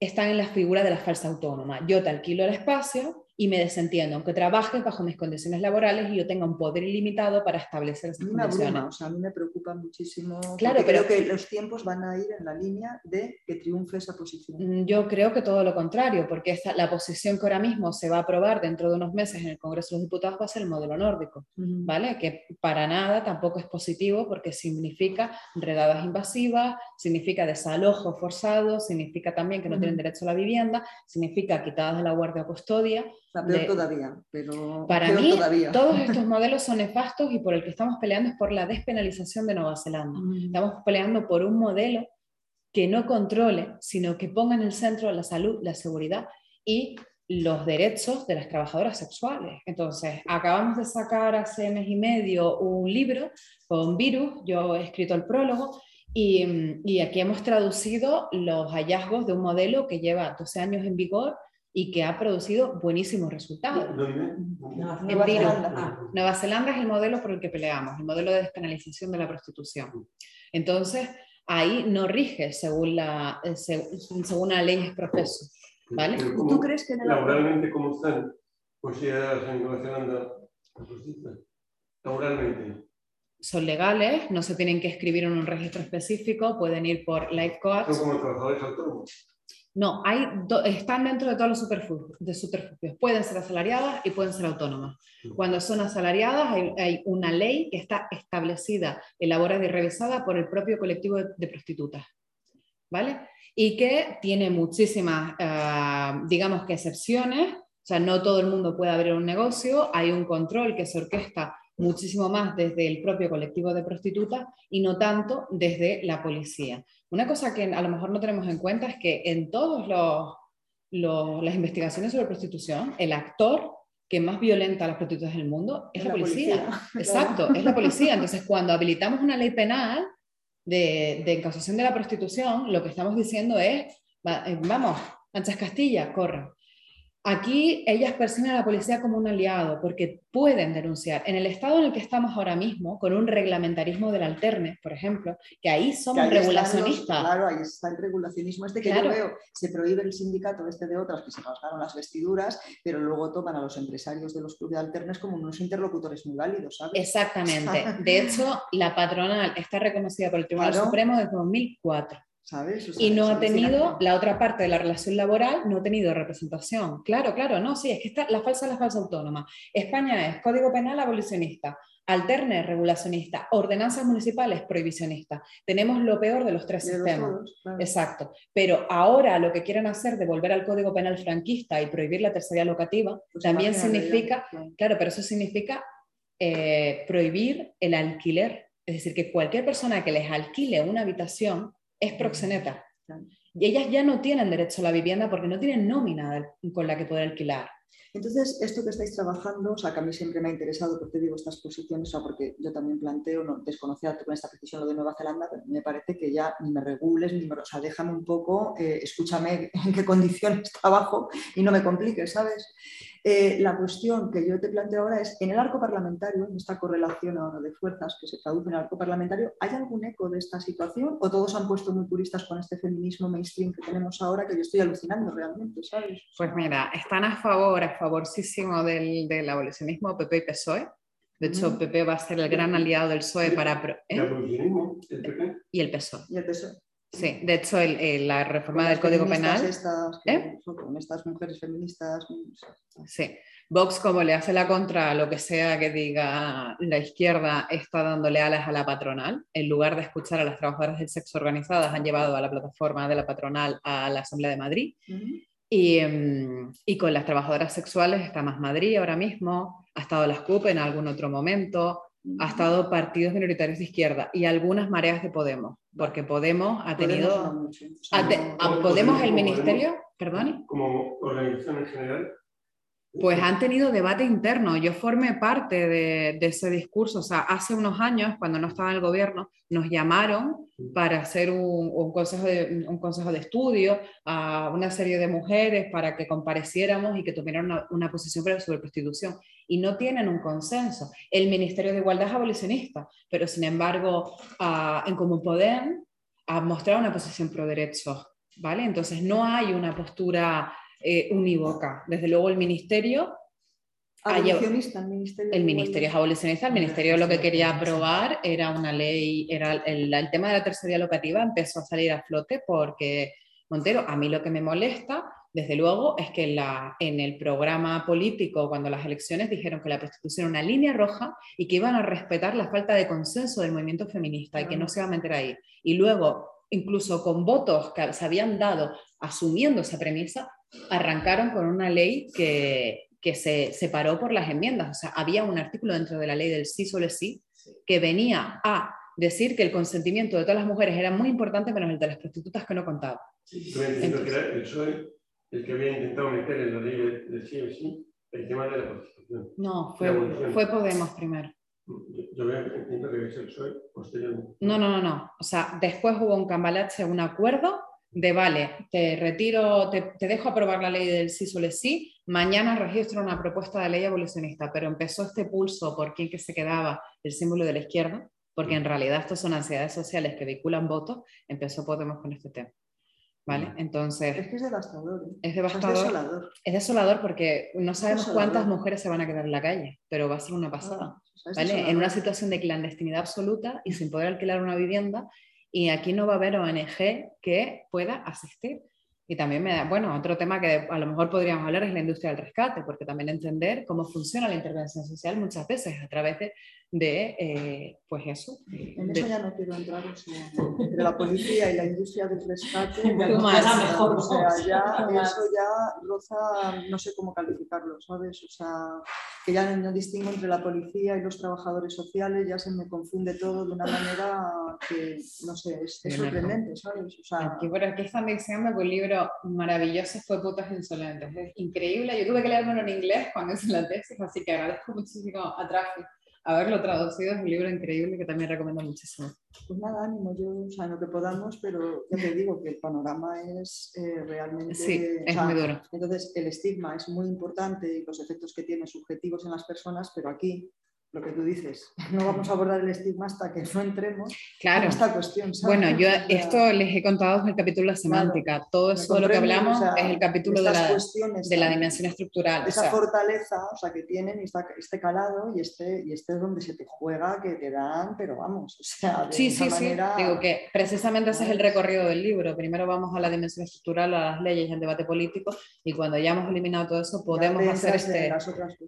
están en la figura de la falsa autónoma. Yo te alquilo el espacio, y me desentiendo, aunque trabaje bajo mis condiciones laborales y yo tenga un poder ilimitado para establecer esas Una condiciones. bruma, o sea, a mí me preocupa muchísimo. Claro, pero- creo que los tiempos van a ir en la línea de que triunfe esa posición. Mm, Yo creo que todo lo contrario, porque esta- la posición que ahora mismo se va a aprobar dentro de unos meses en el Congreso de los Diputados va a ser el modelo nórdico, ¿vale? Que para nada tampoco es positivo porque significa redadas invasivas, significa desalojo forzado, significa también que no tienen Ujú. derecho a la vivienda, significa quitadas de la guardia o custodia. Peor de- todavía, pero Para peor mí, todavía. todos estos modelos son nefastos y por el que estamos peleando es por la despenalización de Nueva Zelanda. Estamos peleando por un modelo que no controle, sino que ponga en el centro la salud, la seguridad y los derechos de las trabajadoras sexuales. Entonces, acabamos de sacar hace mes y medio un libro con Virus, yo he escrito el prólogo, y, mm, y aquí hemos traducido los hallazgos de un modelo que lleva 12 años en vigor y que ha producido buenísimos resultados. ¿Dónde? Nueva En Virus. Zelanda. Nueva Zelanda es el modelo por el que peleamos, el modelo de despenalización de la prostitución. Entonces, ahí no rige según la, eh, se- según la ley es proceso, ¿vale? Pero ¿Y ¿cómo- tú crees que Laboralmente, ¿cómo están consideradas en Nueva Zelanda las prostitutas? Laboralmente. Son legales, no se tienen que escribir en un registro específico, pueden ir por life Son coach. como trabajadores autónomos. No, hay do- están dentro de todos los superfu- de subterfugios. Pueden ser asalariadas y pueden ser autónomas. Cuando son asalariadas hay, hay una ley que está establecida, elaborada y revisada por el propio colectivo de, de prostitutas. ¿Vale? Y que tiene muchísimas, ah, digamos que excepciones. O sea, no todo el mundo puede abrir un negocio. Hay un control que se orquesta muchísimo más desde el propio colectivo de prostitutas y no tanto desde la policía. Una cosa que a lo mejor no tenemos en cuenta es que en todas las investigaciones sobre prostitución, el actor que más violenta a las prostitutas del mundo es la, policía. Exacto, es la policía. Entonces, cuando habilitamos una ley penal de, de encausación de la prostitución, lo que estamos diciendo es, eh, vamos, Anchas Castilla, corran. Aquí ellas perciben a la policía como un aliado porque pueden denunciar. En el estado en el que estamos ahora mismo, con un reglamentarismo del alterne, por ejemplo, que ahí Que somos ahí están los- regulacionistas. claro, ahí está el regulacionismo este que Claro. yo veo. Se prohíbe el sindicato este de otras que se rasgaron las vestiduras, pero luego toman a los empresarios de los clubes alternos como unos interlocutores muy válidos, ¿sabes? Exactamente. De hecho, la patronal está reconocida por el Tribunal Claro. Supremo desde 2004 ¿Sabes? O sea, y no ha tenido, la otra parte de la relación laboral no ha tenido representación. Claro, claro, no, sí, es que está, la falsa es la falsa autónoma. España es Código Penal abolicionista, alterne regulacionista, ordenanzas municipales prohibicionista. Tenemos lo peor de los tres De los sistemas. todos, claro. Exacto. Pero ahora lo que quieren hacer de volver al Código Penal franquista y prohibir la tercería locativa, Pues también significa, claro. claro, pero eso significa eh, prohibir el alquiler. Es decir, que cualquier persona que les alquile una habitación es proxeneta. Y ellas ya no tienen derecho a la vivienda porque no tienen nómina con la que poder alquilar. Entonces, esto que estáis trabajando, o sea, que a mí siempre me ha interesado, porque te digo estas posiciones, o sea, porque yo también planteo, no desconocía con esta precisión lo de Nueva Zelanda, pero me parece que ya ni me regules, ni me, o sea, déjame un poco, eh, escúchame en qué condiciones trabajo y no me compliques, ¿sabes? Eh, la cuestión que yo te planteo ahora es, en el arco parlamentario, en esta correlación ahora de fuerzas que se traduce en el arco parlamentario, ¿hay algún eco de esta situación o todos han puesto muy puristas con este feminismo mainstream que tenemos ahora que yo estoy alucinando realmente, ¿sabes? Pues mira, están a favor, a favorísimo del, del abolicionismo PP y PSOE. De hecho. PP va a ser el gran aliado del PSOE para... ¿eh? El abolicionismo, el PP. Y el PSOE. y el PSOE. Sí, de hecho, el- el- la reforma del Código Penal... Estas, ¿Eh? con estas mujeres feministas. Sí. Vox, como le hace la contra a lo que sea que diga la izquierda, está dándole alas a la patronal. En lugar de escuchar a las trabajadoras del sexo organizadas, han llevado a la plataforma de la patronal a la Asamblea de Madrid. Y, em, y con las trabajadoras sexuales está más Madrid ahora mismo, ha estado las CUP en algún otro momento, ha estado partidos minoritarios de izquierda y algunas mareas de Podemos, porque Podemos ha tenido... Podemos no mucho, o sea, ha te- no- a Podemos, Podemos el Podemos. ministerio, perdón, Como organización en general. pues han tenido debate interno. Yo formé parte de, de ese discurso. O sea, hace unos años, cuando no estaba en el gobierno, nos llamaron para hacer un, un consejo, de, un consejo de estudio a una serie de mujeres para que compareciéramos y que tuvieran una, una posición sobre prostitución. Y no tienen un consenso. El Ministerio de Igualdad es abolicionista, pero sin embargo, ah, en Común Podem ha mostrado una posición pro derechos. ¿vale? Entonces, no hay una postura eh, unívoca. Desde luego el ministerio... Abolicionista, el ministerio. el ministerio es abolicionista, el ministerio lo que quería aprobar era una ley, era el, el tema de la tercería locativa empezó a salir a flote porque Montero, a mí lo que me molesta, desde luego, es que la, en el programa político, cuando las elecciones dijeron que la prostitución era una línea roja y que iban a respetar la falta de consenso del movimiento feminista y que no se iba a meter ahí. Y luego, incluso con votos que se habían dado asumiendo esa premisa, arrancaron con una ley que, que se separó por las enmiendas. O sea, había un artículo dentro de la ley del sí solo sí que venía a decir que el consentimiento de todas las mujeres era muy importante, menos el de las prostitutas que no contaba. Entiendo que era el que había intentado meter en la ley de, de sí o sí el tema de la prostitución. No, fue, fue Podemos primero. Yo, yo entiendo que es el PSOE posteriormente. No, no, no, no. O sea, después hubo un cambalache, un acuerdo de, vale, te retiro, te, te dejo aprobar la ley del sí solo sí, mañana registro una propuesta de ley abolicionista, pero empezó este pulso por quién que se quedaba el símbolo de la izquierda, porque en realidad estas son ansiedades sociales que vehiculan votos, empezó Podemos con este tema. ¿Vale? Entonces, Es que es devastador. ¿eh? es devastador. Es desolador. Es desolador porque no sabemos cuántas mujeres se van a quedar en la calle, pero va a ser una pasada. O sea, es ¿vale? En una situación de clandestinidad absoluta y sin poder alquilar una vivienda, y aquí no va a haber ONG que pueda asistir. Y también me da, bueno, otro tema que a lo mejor podríamos hablar es la industria del rescate, porque también entender cómo funciona la intervención social muchas veces a través de, de, eh, pues eso. En de- eso ya no quiero entrar, o sea, entre la policía y la industria del rescate, ya no más. pasa, Mejor, o sea, ya, eso ya roza, no sé cómo calificarlo, ¿sabes? O sea, que ya no distingo entre la policía y los trabajadores sociales, ya se me confunde todo de una manera que, no sé, es, es sorprendente, ¿sabes? O sea, Aquí, por aquí están diciendo que un libro maravilloso fue Putas Insolentes. Es increíble. Yo tuve que leérmelo en inglés cuando hice la tesis, así que agradezco muchísimo a Trafi haberlo traducido. Es un libro increíble que también recomiendo muchísimo. Pues nada, ánimo, yo, o sea, en lo que podamos, pero ya te digo que el panorama es eh, realmente... Sí, o es sea, muy duro. Entonces, el estigma es muy importante y los efectos que tiene subjetivos en las personas, pero aquí, lo que tú dices, no vamos a abordar el estigma hasta que no entremos Claro. en esta cuestión. ¿sabes? Bueno, yo esto les he contado en el capítulo de la semántica. Todo me eso de lo que hablamos o sea, es el capítulo de la, de la dimensión estructural. o Esa sea, fortaleza o sea, que tienen y esta- este calado y este, y este es donde se te juega que te dan, pero vamos, o sea, de Sí, sí, sí. Digo que precisamente ese es el recorrido del libro. Primero vamos a la dimensión estructural, a las leyes, al debate político, y cuando ya hemos eliminado todo eso, podemos hacer este.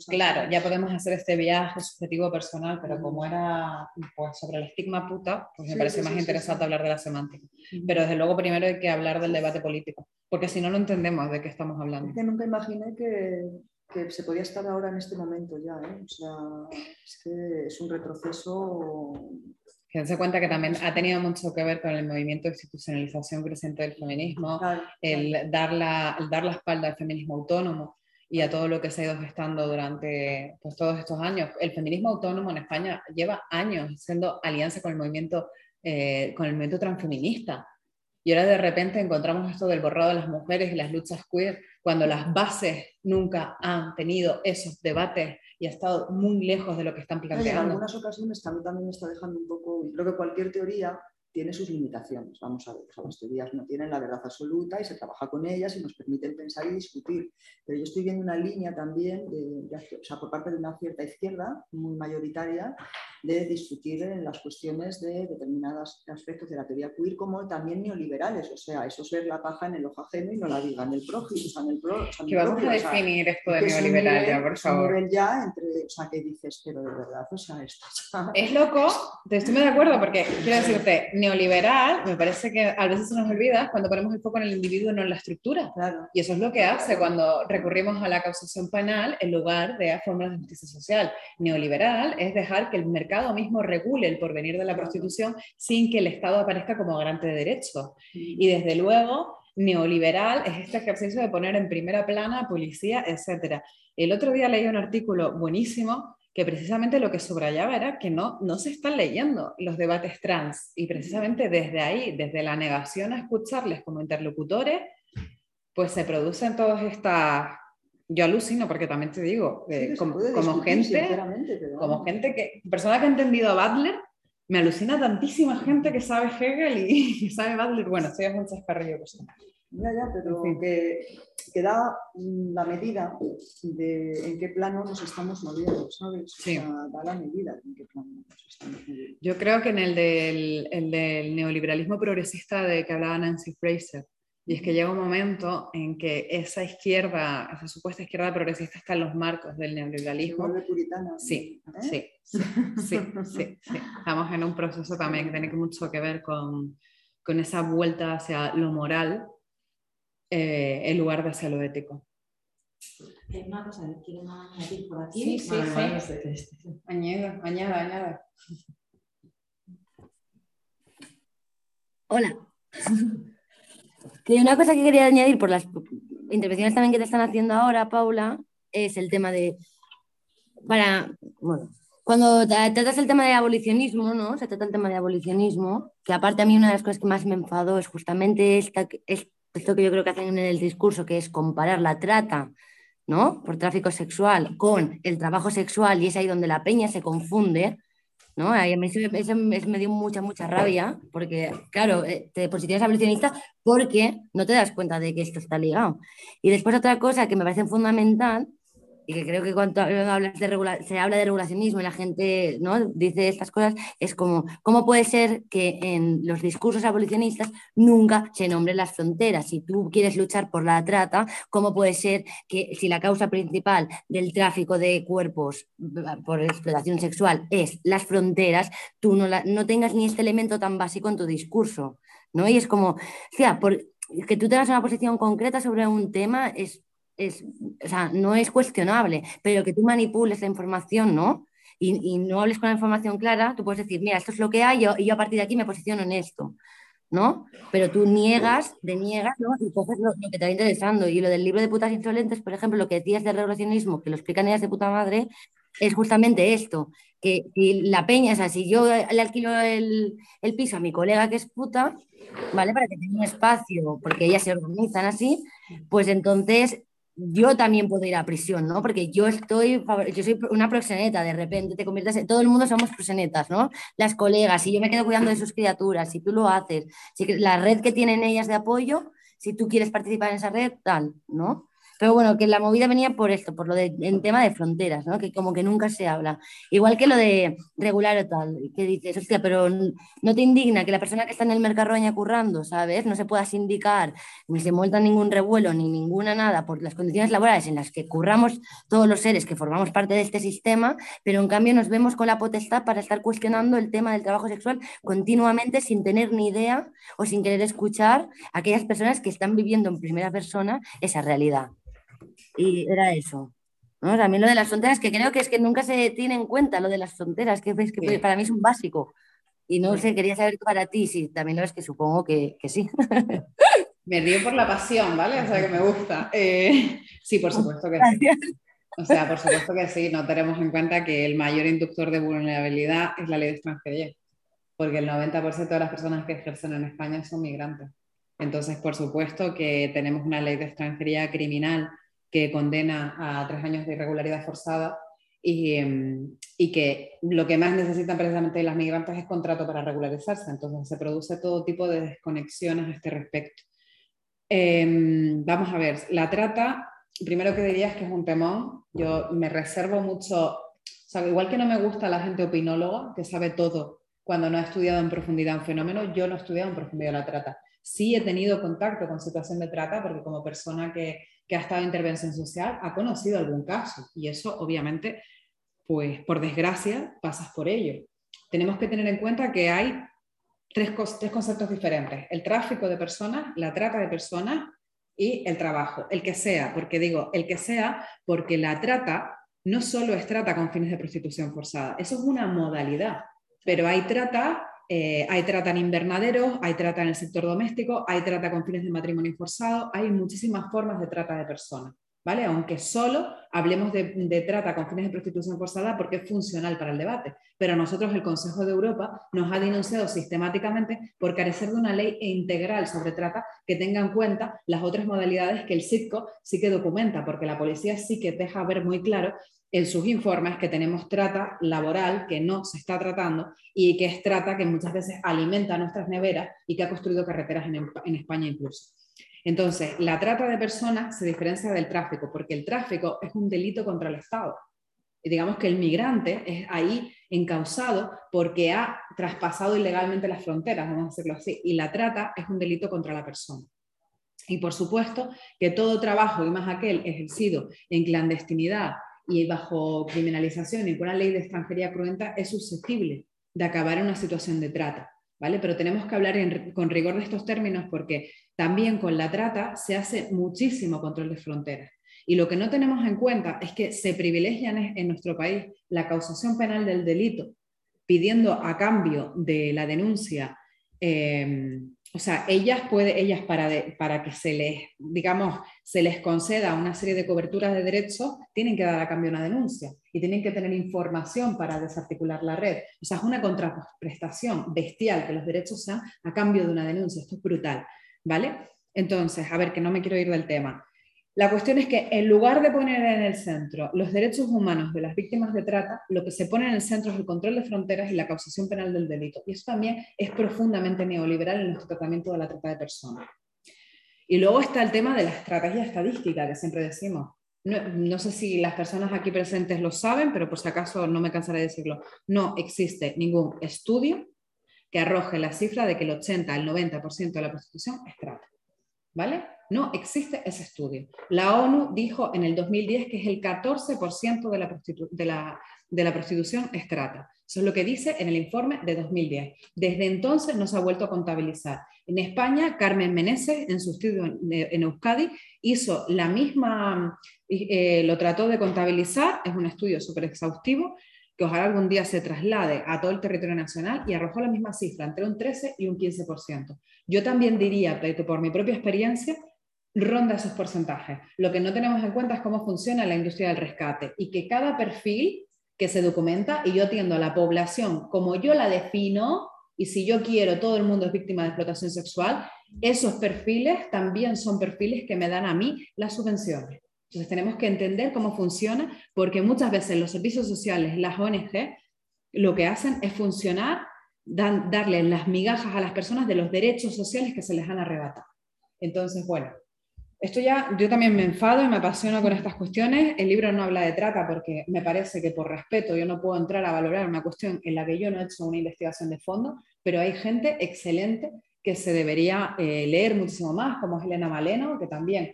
Claro, ya podemos hacer este viaje subjetivo personal, pero como era pues, sobre el estigma puta, pues me Sí, parece sí, más sí, interesante hablar de la semántica. Pero desde luego primero hay que hablar del debate político, porque si no, no entendemos de qué estamos hablando. Es que nunca imaginé que, que se podía estar ahora en este momento ya, ¿eh? O sea, es que es un retroceso... Dense cuenta que también ha tenido mucho que ver con el movimiento de institucionalización creciente del feminismo, Claro, el dar, la, el dar la espalda al feminismo autónomo y a todo lo que se ha ido gestando durante pues, todos estos años. El feminismo autónomo en España lleva años haciendo alianza con el movimiento, eh, con el movimiento transfeminista. Y ahora de repente encontramos esto del borrado de las mujeres y las luchas queer, cuando las bases nunca han tenido esos debates y ha estado muy lejos de lo que están En planteando. algunas ocasiones también, también me está dejando un poco, creo que cualquier teoría tiene sus limitaciones, vamos a ver, las teorías no tienen la verdad absoluta y se trabaja con ellas y nos permiten pensar y discutir, pero yo estoy viendo una línea también, de, por parte de una cierta izquierda, muy mayoritaria, de discutir en las cuestiones de determinados aspectos de la teoría queer como también neoliberales, o sea, eso es ver la paja en el ojo ajeno y no la diga en el prójimo, o sea, en el pro, o sea, Que vamos a propio, o sea, definir esto de neoliberal nivel- ya, por favor. ya entre, o sea, que dices, pero de verdad, o sea, esto ya- Es loco, te estoy muy de acuerdo porque quiero decirte, neoliberal, me parece que a veces se nos olvida cuando ponemos el foco en el individuo no en la estructura. Claro. Y eso es lo que hace cuando recurrimos a la causación penal en lugar de a formas de justicia social. Neoliberal es dejar que el mercado mismo regule el porvenir de la prostitución sin que el Estado aparezca como garante de derechos. Y desde luego, neoliberal es este ejercicio de poner en primera plana a policía, etc. El otro día leí un artículo buenísimo que precisamente lo que subrayaba era que no, no se están leyendo los debates trans y precisamente desde ahí, desde la negación a escucharles como interlocutores, pues se producen todas estas... Yo alucino porque también te digo, Sí, eh, se como, como gente, pero como gente que, persona que ha entendido a Butler, me alucina tantísima gente que sabe Hegel y sabe Butler. Bueno, es un chascarrillo personal. Ya, ya, pero que, que, da la medida de en qué plano nos estamos moviendo, ¿sabes? Sí. O sea, da la medida de en qué plano nos estamos moviendo. Yo creo que en el del, el del neoliberalismo progresista de que hablaba Nancy Fraser, y es que llega un momento en que esa izquierda, esa supuesta izquierda progresista está en los marcos del neoliberalismo. puritana. Sí, ¿eh? sí, sí, sí, sí, sí. Estamos en un proceso también que tiene mucho que ver con, con esa vuelta hacia lo moral eh, en lugar de hacia lo ético. Eh, Una cosa, ¿quieren añadir por aquí? Sí, sí, sí. este. Añada, añada, añada. Hola. Que una cosa que quería añadir por las intervenciones también que te están haciendo ahora, Paula, es el tema de. Para. Cuando tra- tratas el tema de abolicionismo, ¿no? Se trata el tema de abolicionismo, que aparte a mí una de las cosas que más me enfadó es justamente esta, es esto que yo creo que hacen en el discurso, que es comparar la trata, ¿no? Por tráfico sexual con el trabajo sexual y es ahí donde la peña se confunde. ¿No? A mí eso, eso me dio mucha, mucha rabia, porque, claro, eh, te posicionas abolicionista porque no te das cuenta de que esto está ligado. Y después otra cosa que me parece fundamental, y que creo que cuando hablas de regula- se habla de regulacionismo y la gente ¿no? dice estas cosas, es como, ¿cómo puede ser que en los discursos abolicionistas nunca se nombren las fronteras? Si tú quieres luchar por la trata, ¿cómo puede ser que si la causa principal del tráfico de cuerpos por explotación sexual es las fronteras, tú no, la- no tengas ni este elemento tan básico en tu discurso? ¿no? Y es como, sea, por, que tú tengas una posición concreta sobre un tema es, es, o sea, no es cuestionable, pero que tú manipules la información, ¿no? Y, y no hables con la información clara, tú puedes decir, mira, esto es lo que hay yo, y yo a partir de aquí me posiciono en esto. ¿no? Pero tú niegas, deniegas, ¿no? Y coges lo, lo que te va interesando. Y lo del libro de putas insolentes, por ejemplo, lo que decías del regulacionismo, que lo explican ellas de puta madre, es justamente esto, que si la peña, o sea, si yo le alquilo el, el piso a mi colega que es puta, ¿vale? Para que tenga un espacio, porque ellas se organizan así, pues entonces yo también puedo ir a prisión, ¿no? Porque yo estoy, yo soy una proxeneta, de repente te conviertes en, todo el mundo somos proxenetas, ¿no? Las colegas, si yo me quedo cuidando de sus criaturas, si tú lo haces, si la red que tienen ellas de apoyo, si tú quieres participar en esa red, tal, ¿no? Pero bueno, que la movida venía por esto, por lo de en tema de fronteras, ¿no? Que como que nunca se habla. Igual que lo de regular o tal, que dices, hostia, pero no te indigna que la persona que está en el Mercarroña currando, ¿sabes? No se pueda sindicar, ni se monta ningún revuelo, ni ninguna nada por las condiciones laborales en las que curramos todos los seres que formamos parte de este sistema, pero en cambio nos vemos con la potestad para estar cuestionando el tema del trabajo sexual continuamente sin tener ni idea o sin querer escuchar a aquellas personas que están viviendo en primera persona esa realidad. Y era eso. ¿no? También lo de las fronteras, que creo que es que nunca se tiene en cuenta lo de las fronteras, que, es que Sí. para mí es un básico. Y no sé, quería saber para ti si también lo es, que supongo que, que sí. Me río por la pasión, ¿vale? O sea, que me gusta. Eh, sí, por supuesto que sí. O sea, por supuesto que sí. No tenemos en cuenta que el mayor inductor de vulnerabilidad es la ley de extranjería, porque el 90% de las personas que ejercen en España son migrantes. Entonces, por supuesto que tenemos una ley de extranjería criminal que condena a tres años de irregularidad forzada y, em, y que lo que más necesitan precisamente las migrantes es contrato para regularizarse. Entonces, se produce todo tipo de desconexiones a este respecto. Em, vamos a ver, la trata, primero que diría es que es un temón. Yo me reservo mucho, igual que no me gusta la gente opinóloga, que sabe todo cuando no ha estudiado en profundidad un fenómeno, yo no he estudiado en profundidad la trata. Sí he tenido contacto con situación de trata porque como persona que, que ha estado en intervención social ha conocido algún caso y eso obviamente, pues por desgracia, pasas por ello. Tenemos que tener en cuenta que hay tres, tres conceptos diferentes. El tráfico de personas, la trata de personas y el trabajo. El que sea, porque digo, el que sea, porque la trata no solo es trata con fines de prostitución forzada, eso es una modalidad, pero hay trata, eh, hay trata en invernaderos, hay trata en el sector doméstico, hay trata con fines de matrimonio forzado, hay muchísimas formas de trata de personas. ¿Vale? Aunque solo hablemos de, trata con fines de prostitución forzada porque es funcional para el debate. Pero nosotros, el Consejo de Europa, nos ha denunciado sistemáticamente por carecer de una ley integral sobre trata que tenga en cuenta las otras modalidades que el CITCO sí que documenta, porque la policía sí que deja ver muy claro en sus informes que tenemos trata laboral que no se está tratando y que es trata que muchas veces alimenta nuestras neveras y que ha construido carreteras en España incluso. Entonces, la trata de personas se diferencia del tráfico, porque el tráfico es un delito contra el Estado. Y digamos que el migrante es ahí encausado porque ha traspasado ilegalmente las fronteras, vamos a decirlo así, y la trata es un delito contra la persona. Y por supuesto que todo trabajo, y más aquel ejercido en clandestinidad y bajo criminalización y por una ley de extranjería cruenta, es susceptible de acabar en una situación de trata. ¿Vale? Pero tenemos que hablar con rigor de estos términos porque también con la trata se hace muchísimo control de fronteras. Y lo que no tenemos en cuenta es que se privilegia en nuestro país la causación penal del delito, pidiendo a cambio de la denuncia eh, o sea, ellas, puede, ellas para, para que se les, digamos, se les conceda una serie de coberturas de derechos, tienen que dar a cambio una denuncia y tienen que tener información para desarticular la red. O sea, es una contraprestación bestial que los derechos sean a cambio de una denuncia. Esto es brutal, ¿vale? Entonces, a ver, que no me quiero ir del tema. La cuestión es que en lugar de poner en el centro los derechos humanos de las víctimas de trata, lo que se pone en el centro es el control de fronteras y la causación penal del delito. Y eso también es profundamente neoliberal en nuestro tratamiento de la trata de personas. Y luego está el tema de la estrategia estadística que siempre decimos. No, sé si las personas aquí presentes lo saben, pero por si acaso no me cansaré de decirlo. No existe ningún estudio que arroje la cifra de que el 80 al 90% de la prostitución es trata. ¿Vale? No existe ese estudio. La ONU dijo en el 2010 que es el 14% de la, prostitución es trata. Eso es lo que dice en el informe de 2010. Desde entonces no se ha vuelto a contabilizar. En España, Carmen Meneses, en su estudio en Euskadi, hizo la misma, eh, lo trató de contabilizar, es un estudio súper exhaustivo, que ojalá algún día se traslade a todo el territorio nacional y arrojó la misma cifra, entre un 13 y un 15%. Yo también diría, por mi propia experiencia, ronda esos porcentajes. Lo que no tenemos en cuenta es cómo funciona la industria del rescate y que cada perfil que se documenta, y yo atiendo a la población como yo la defino, y si yo quiero, todo el mundo es víctima de explotación sexual, esos perfiles también son perfiles que me dan a mí las subvenciones. Entonces tenemos que entender cómo funciona, porque muchas veces los servicios sociales, las ONG, lo que hacen es funcionar, dan, darle las migajas a las personas de los derechos sociales que se les han arrebatado. Entonces, bueno, esto ya, yo también me enfado y me apasiono con estas cuestiones. El libro no habla de trata porque me parece que por respeto yo no puedo entrar a valorar una cuestión en la que yo no he hecho una investigación de fondo, pero hay gente excelente que se debería eh, leer muchísimo más, como es Elena Maleno, que también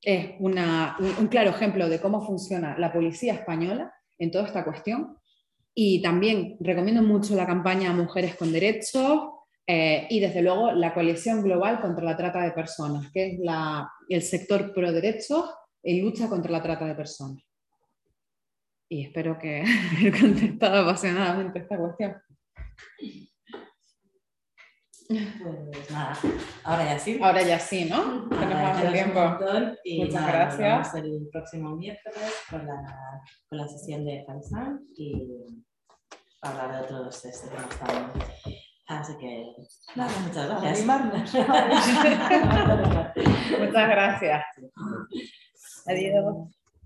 es un, un claro ejemplo de cómo funciona la policía española en toda esta cuestión. Y también recomiendo mucho la campaña Mujeres con Derechos, eh, y desde luego la coalición global contra la trata de personas, que es el sector pro derechos y lucha contra la trata de personas. Y espero que haya contestado apasionadamente esta cuestión. Pues nada, ahora ya sí. Ahora ya sí, ¿no? Tenemos el tiempo. Muchas gracias. Nos el próximo miércoles con la, con la sesión de Fansan y hablar de otros temas Así que, nada, muchas gracias. muchas gracias. Adiós.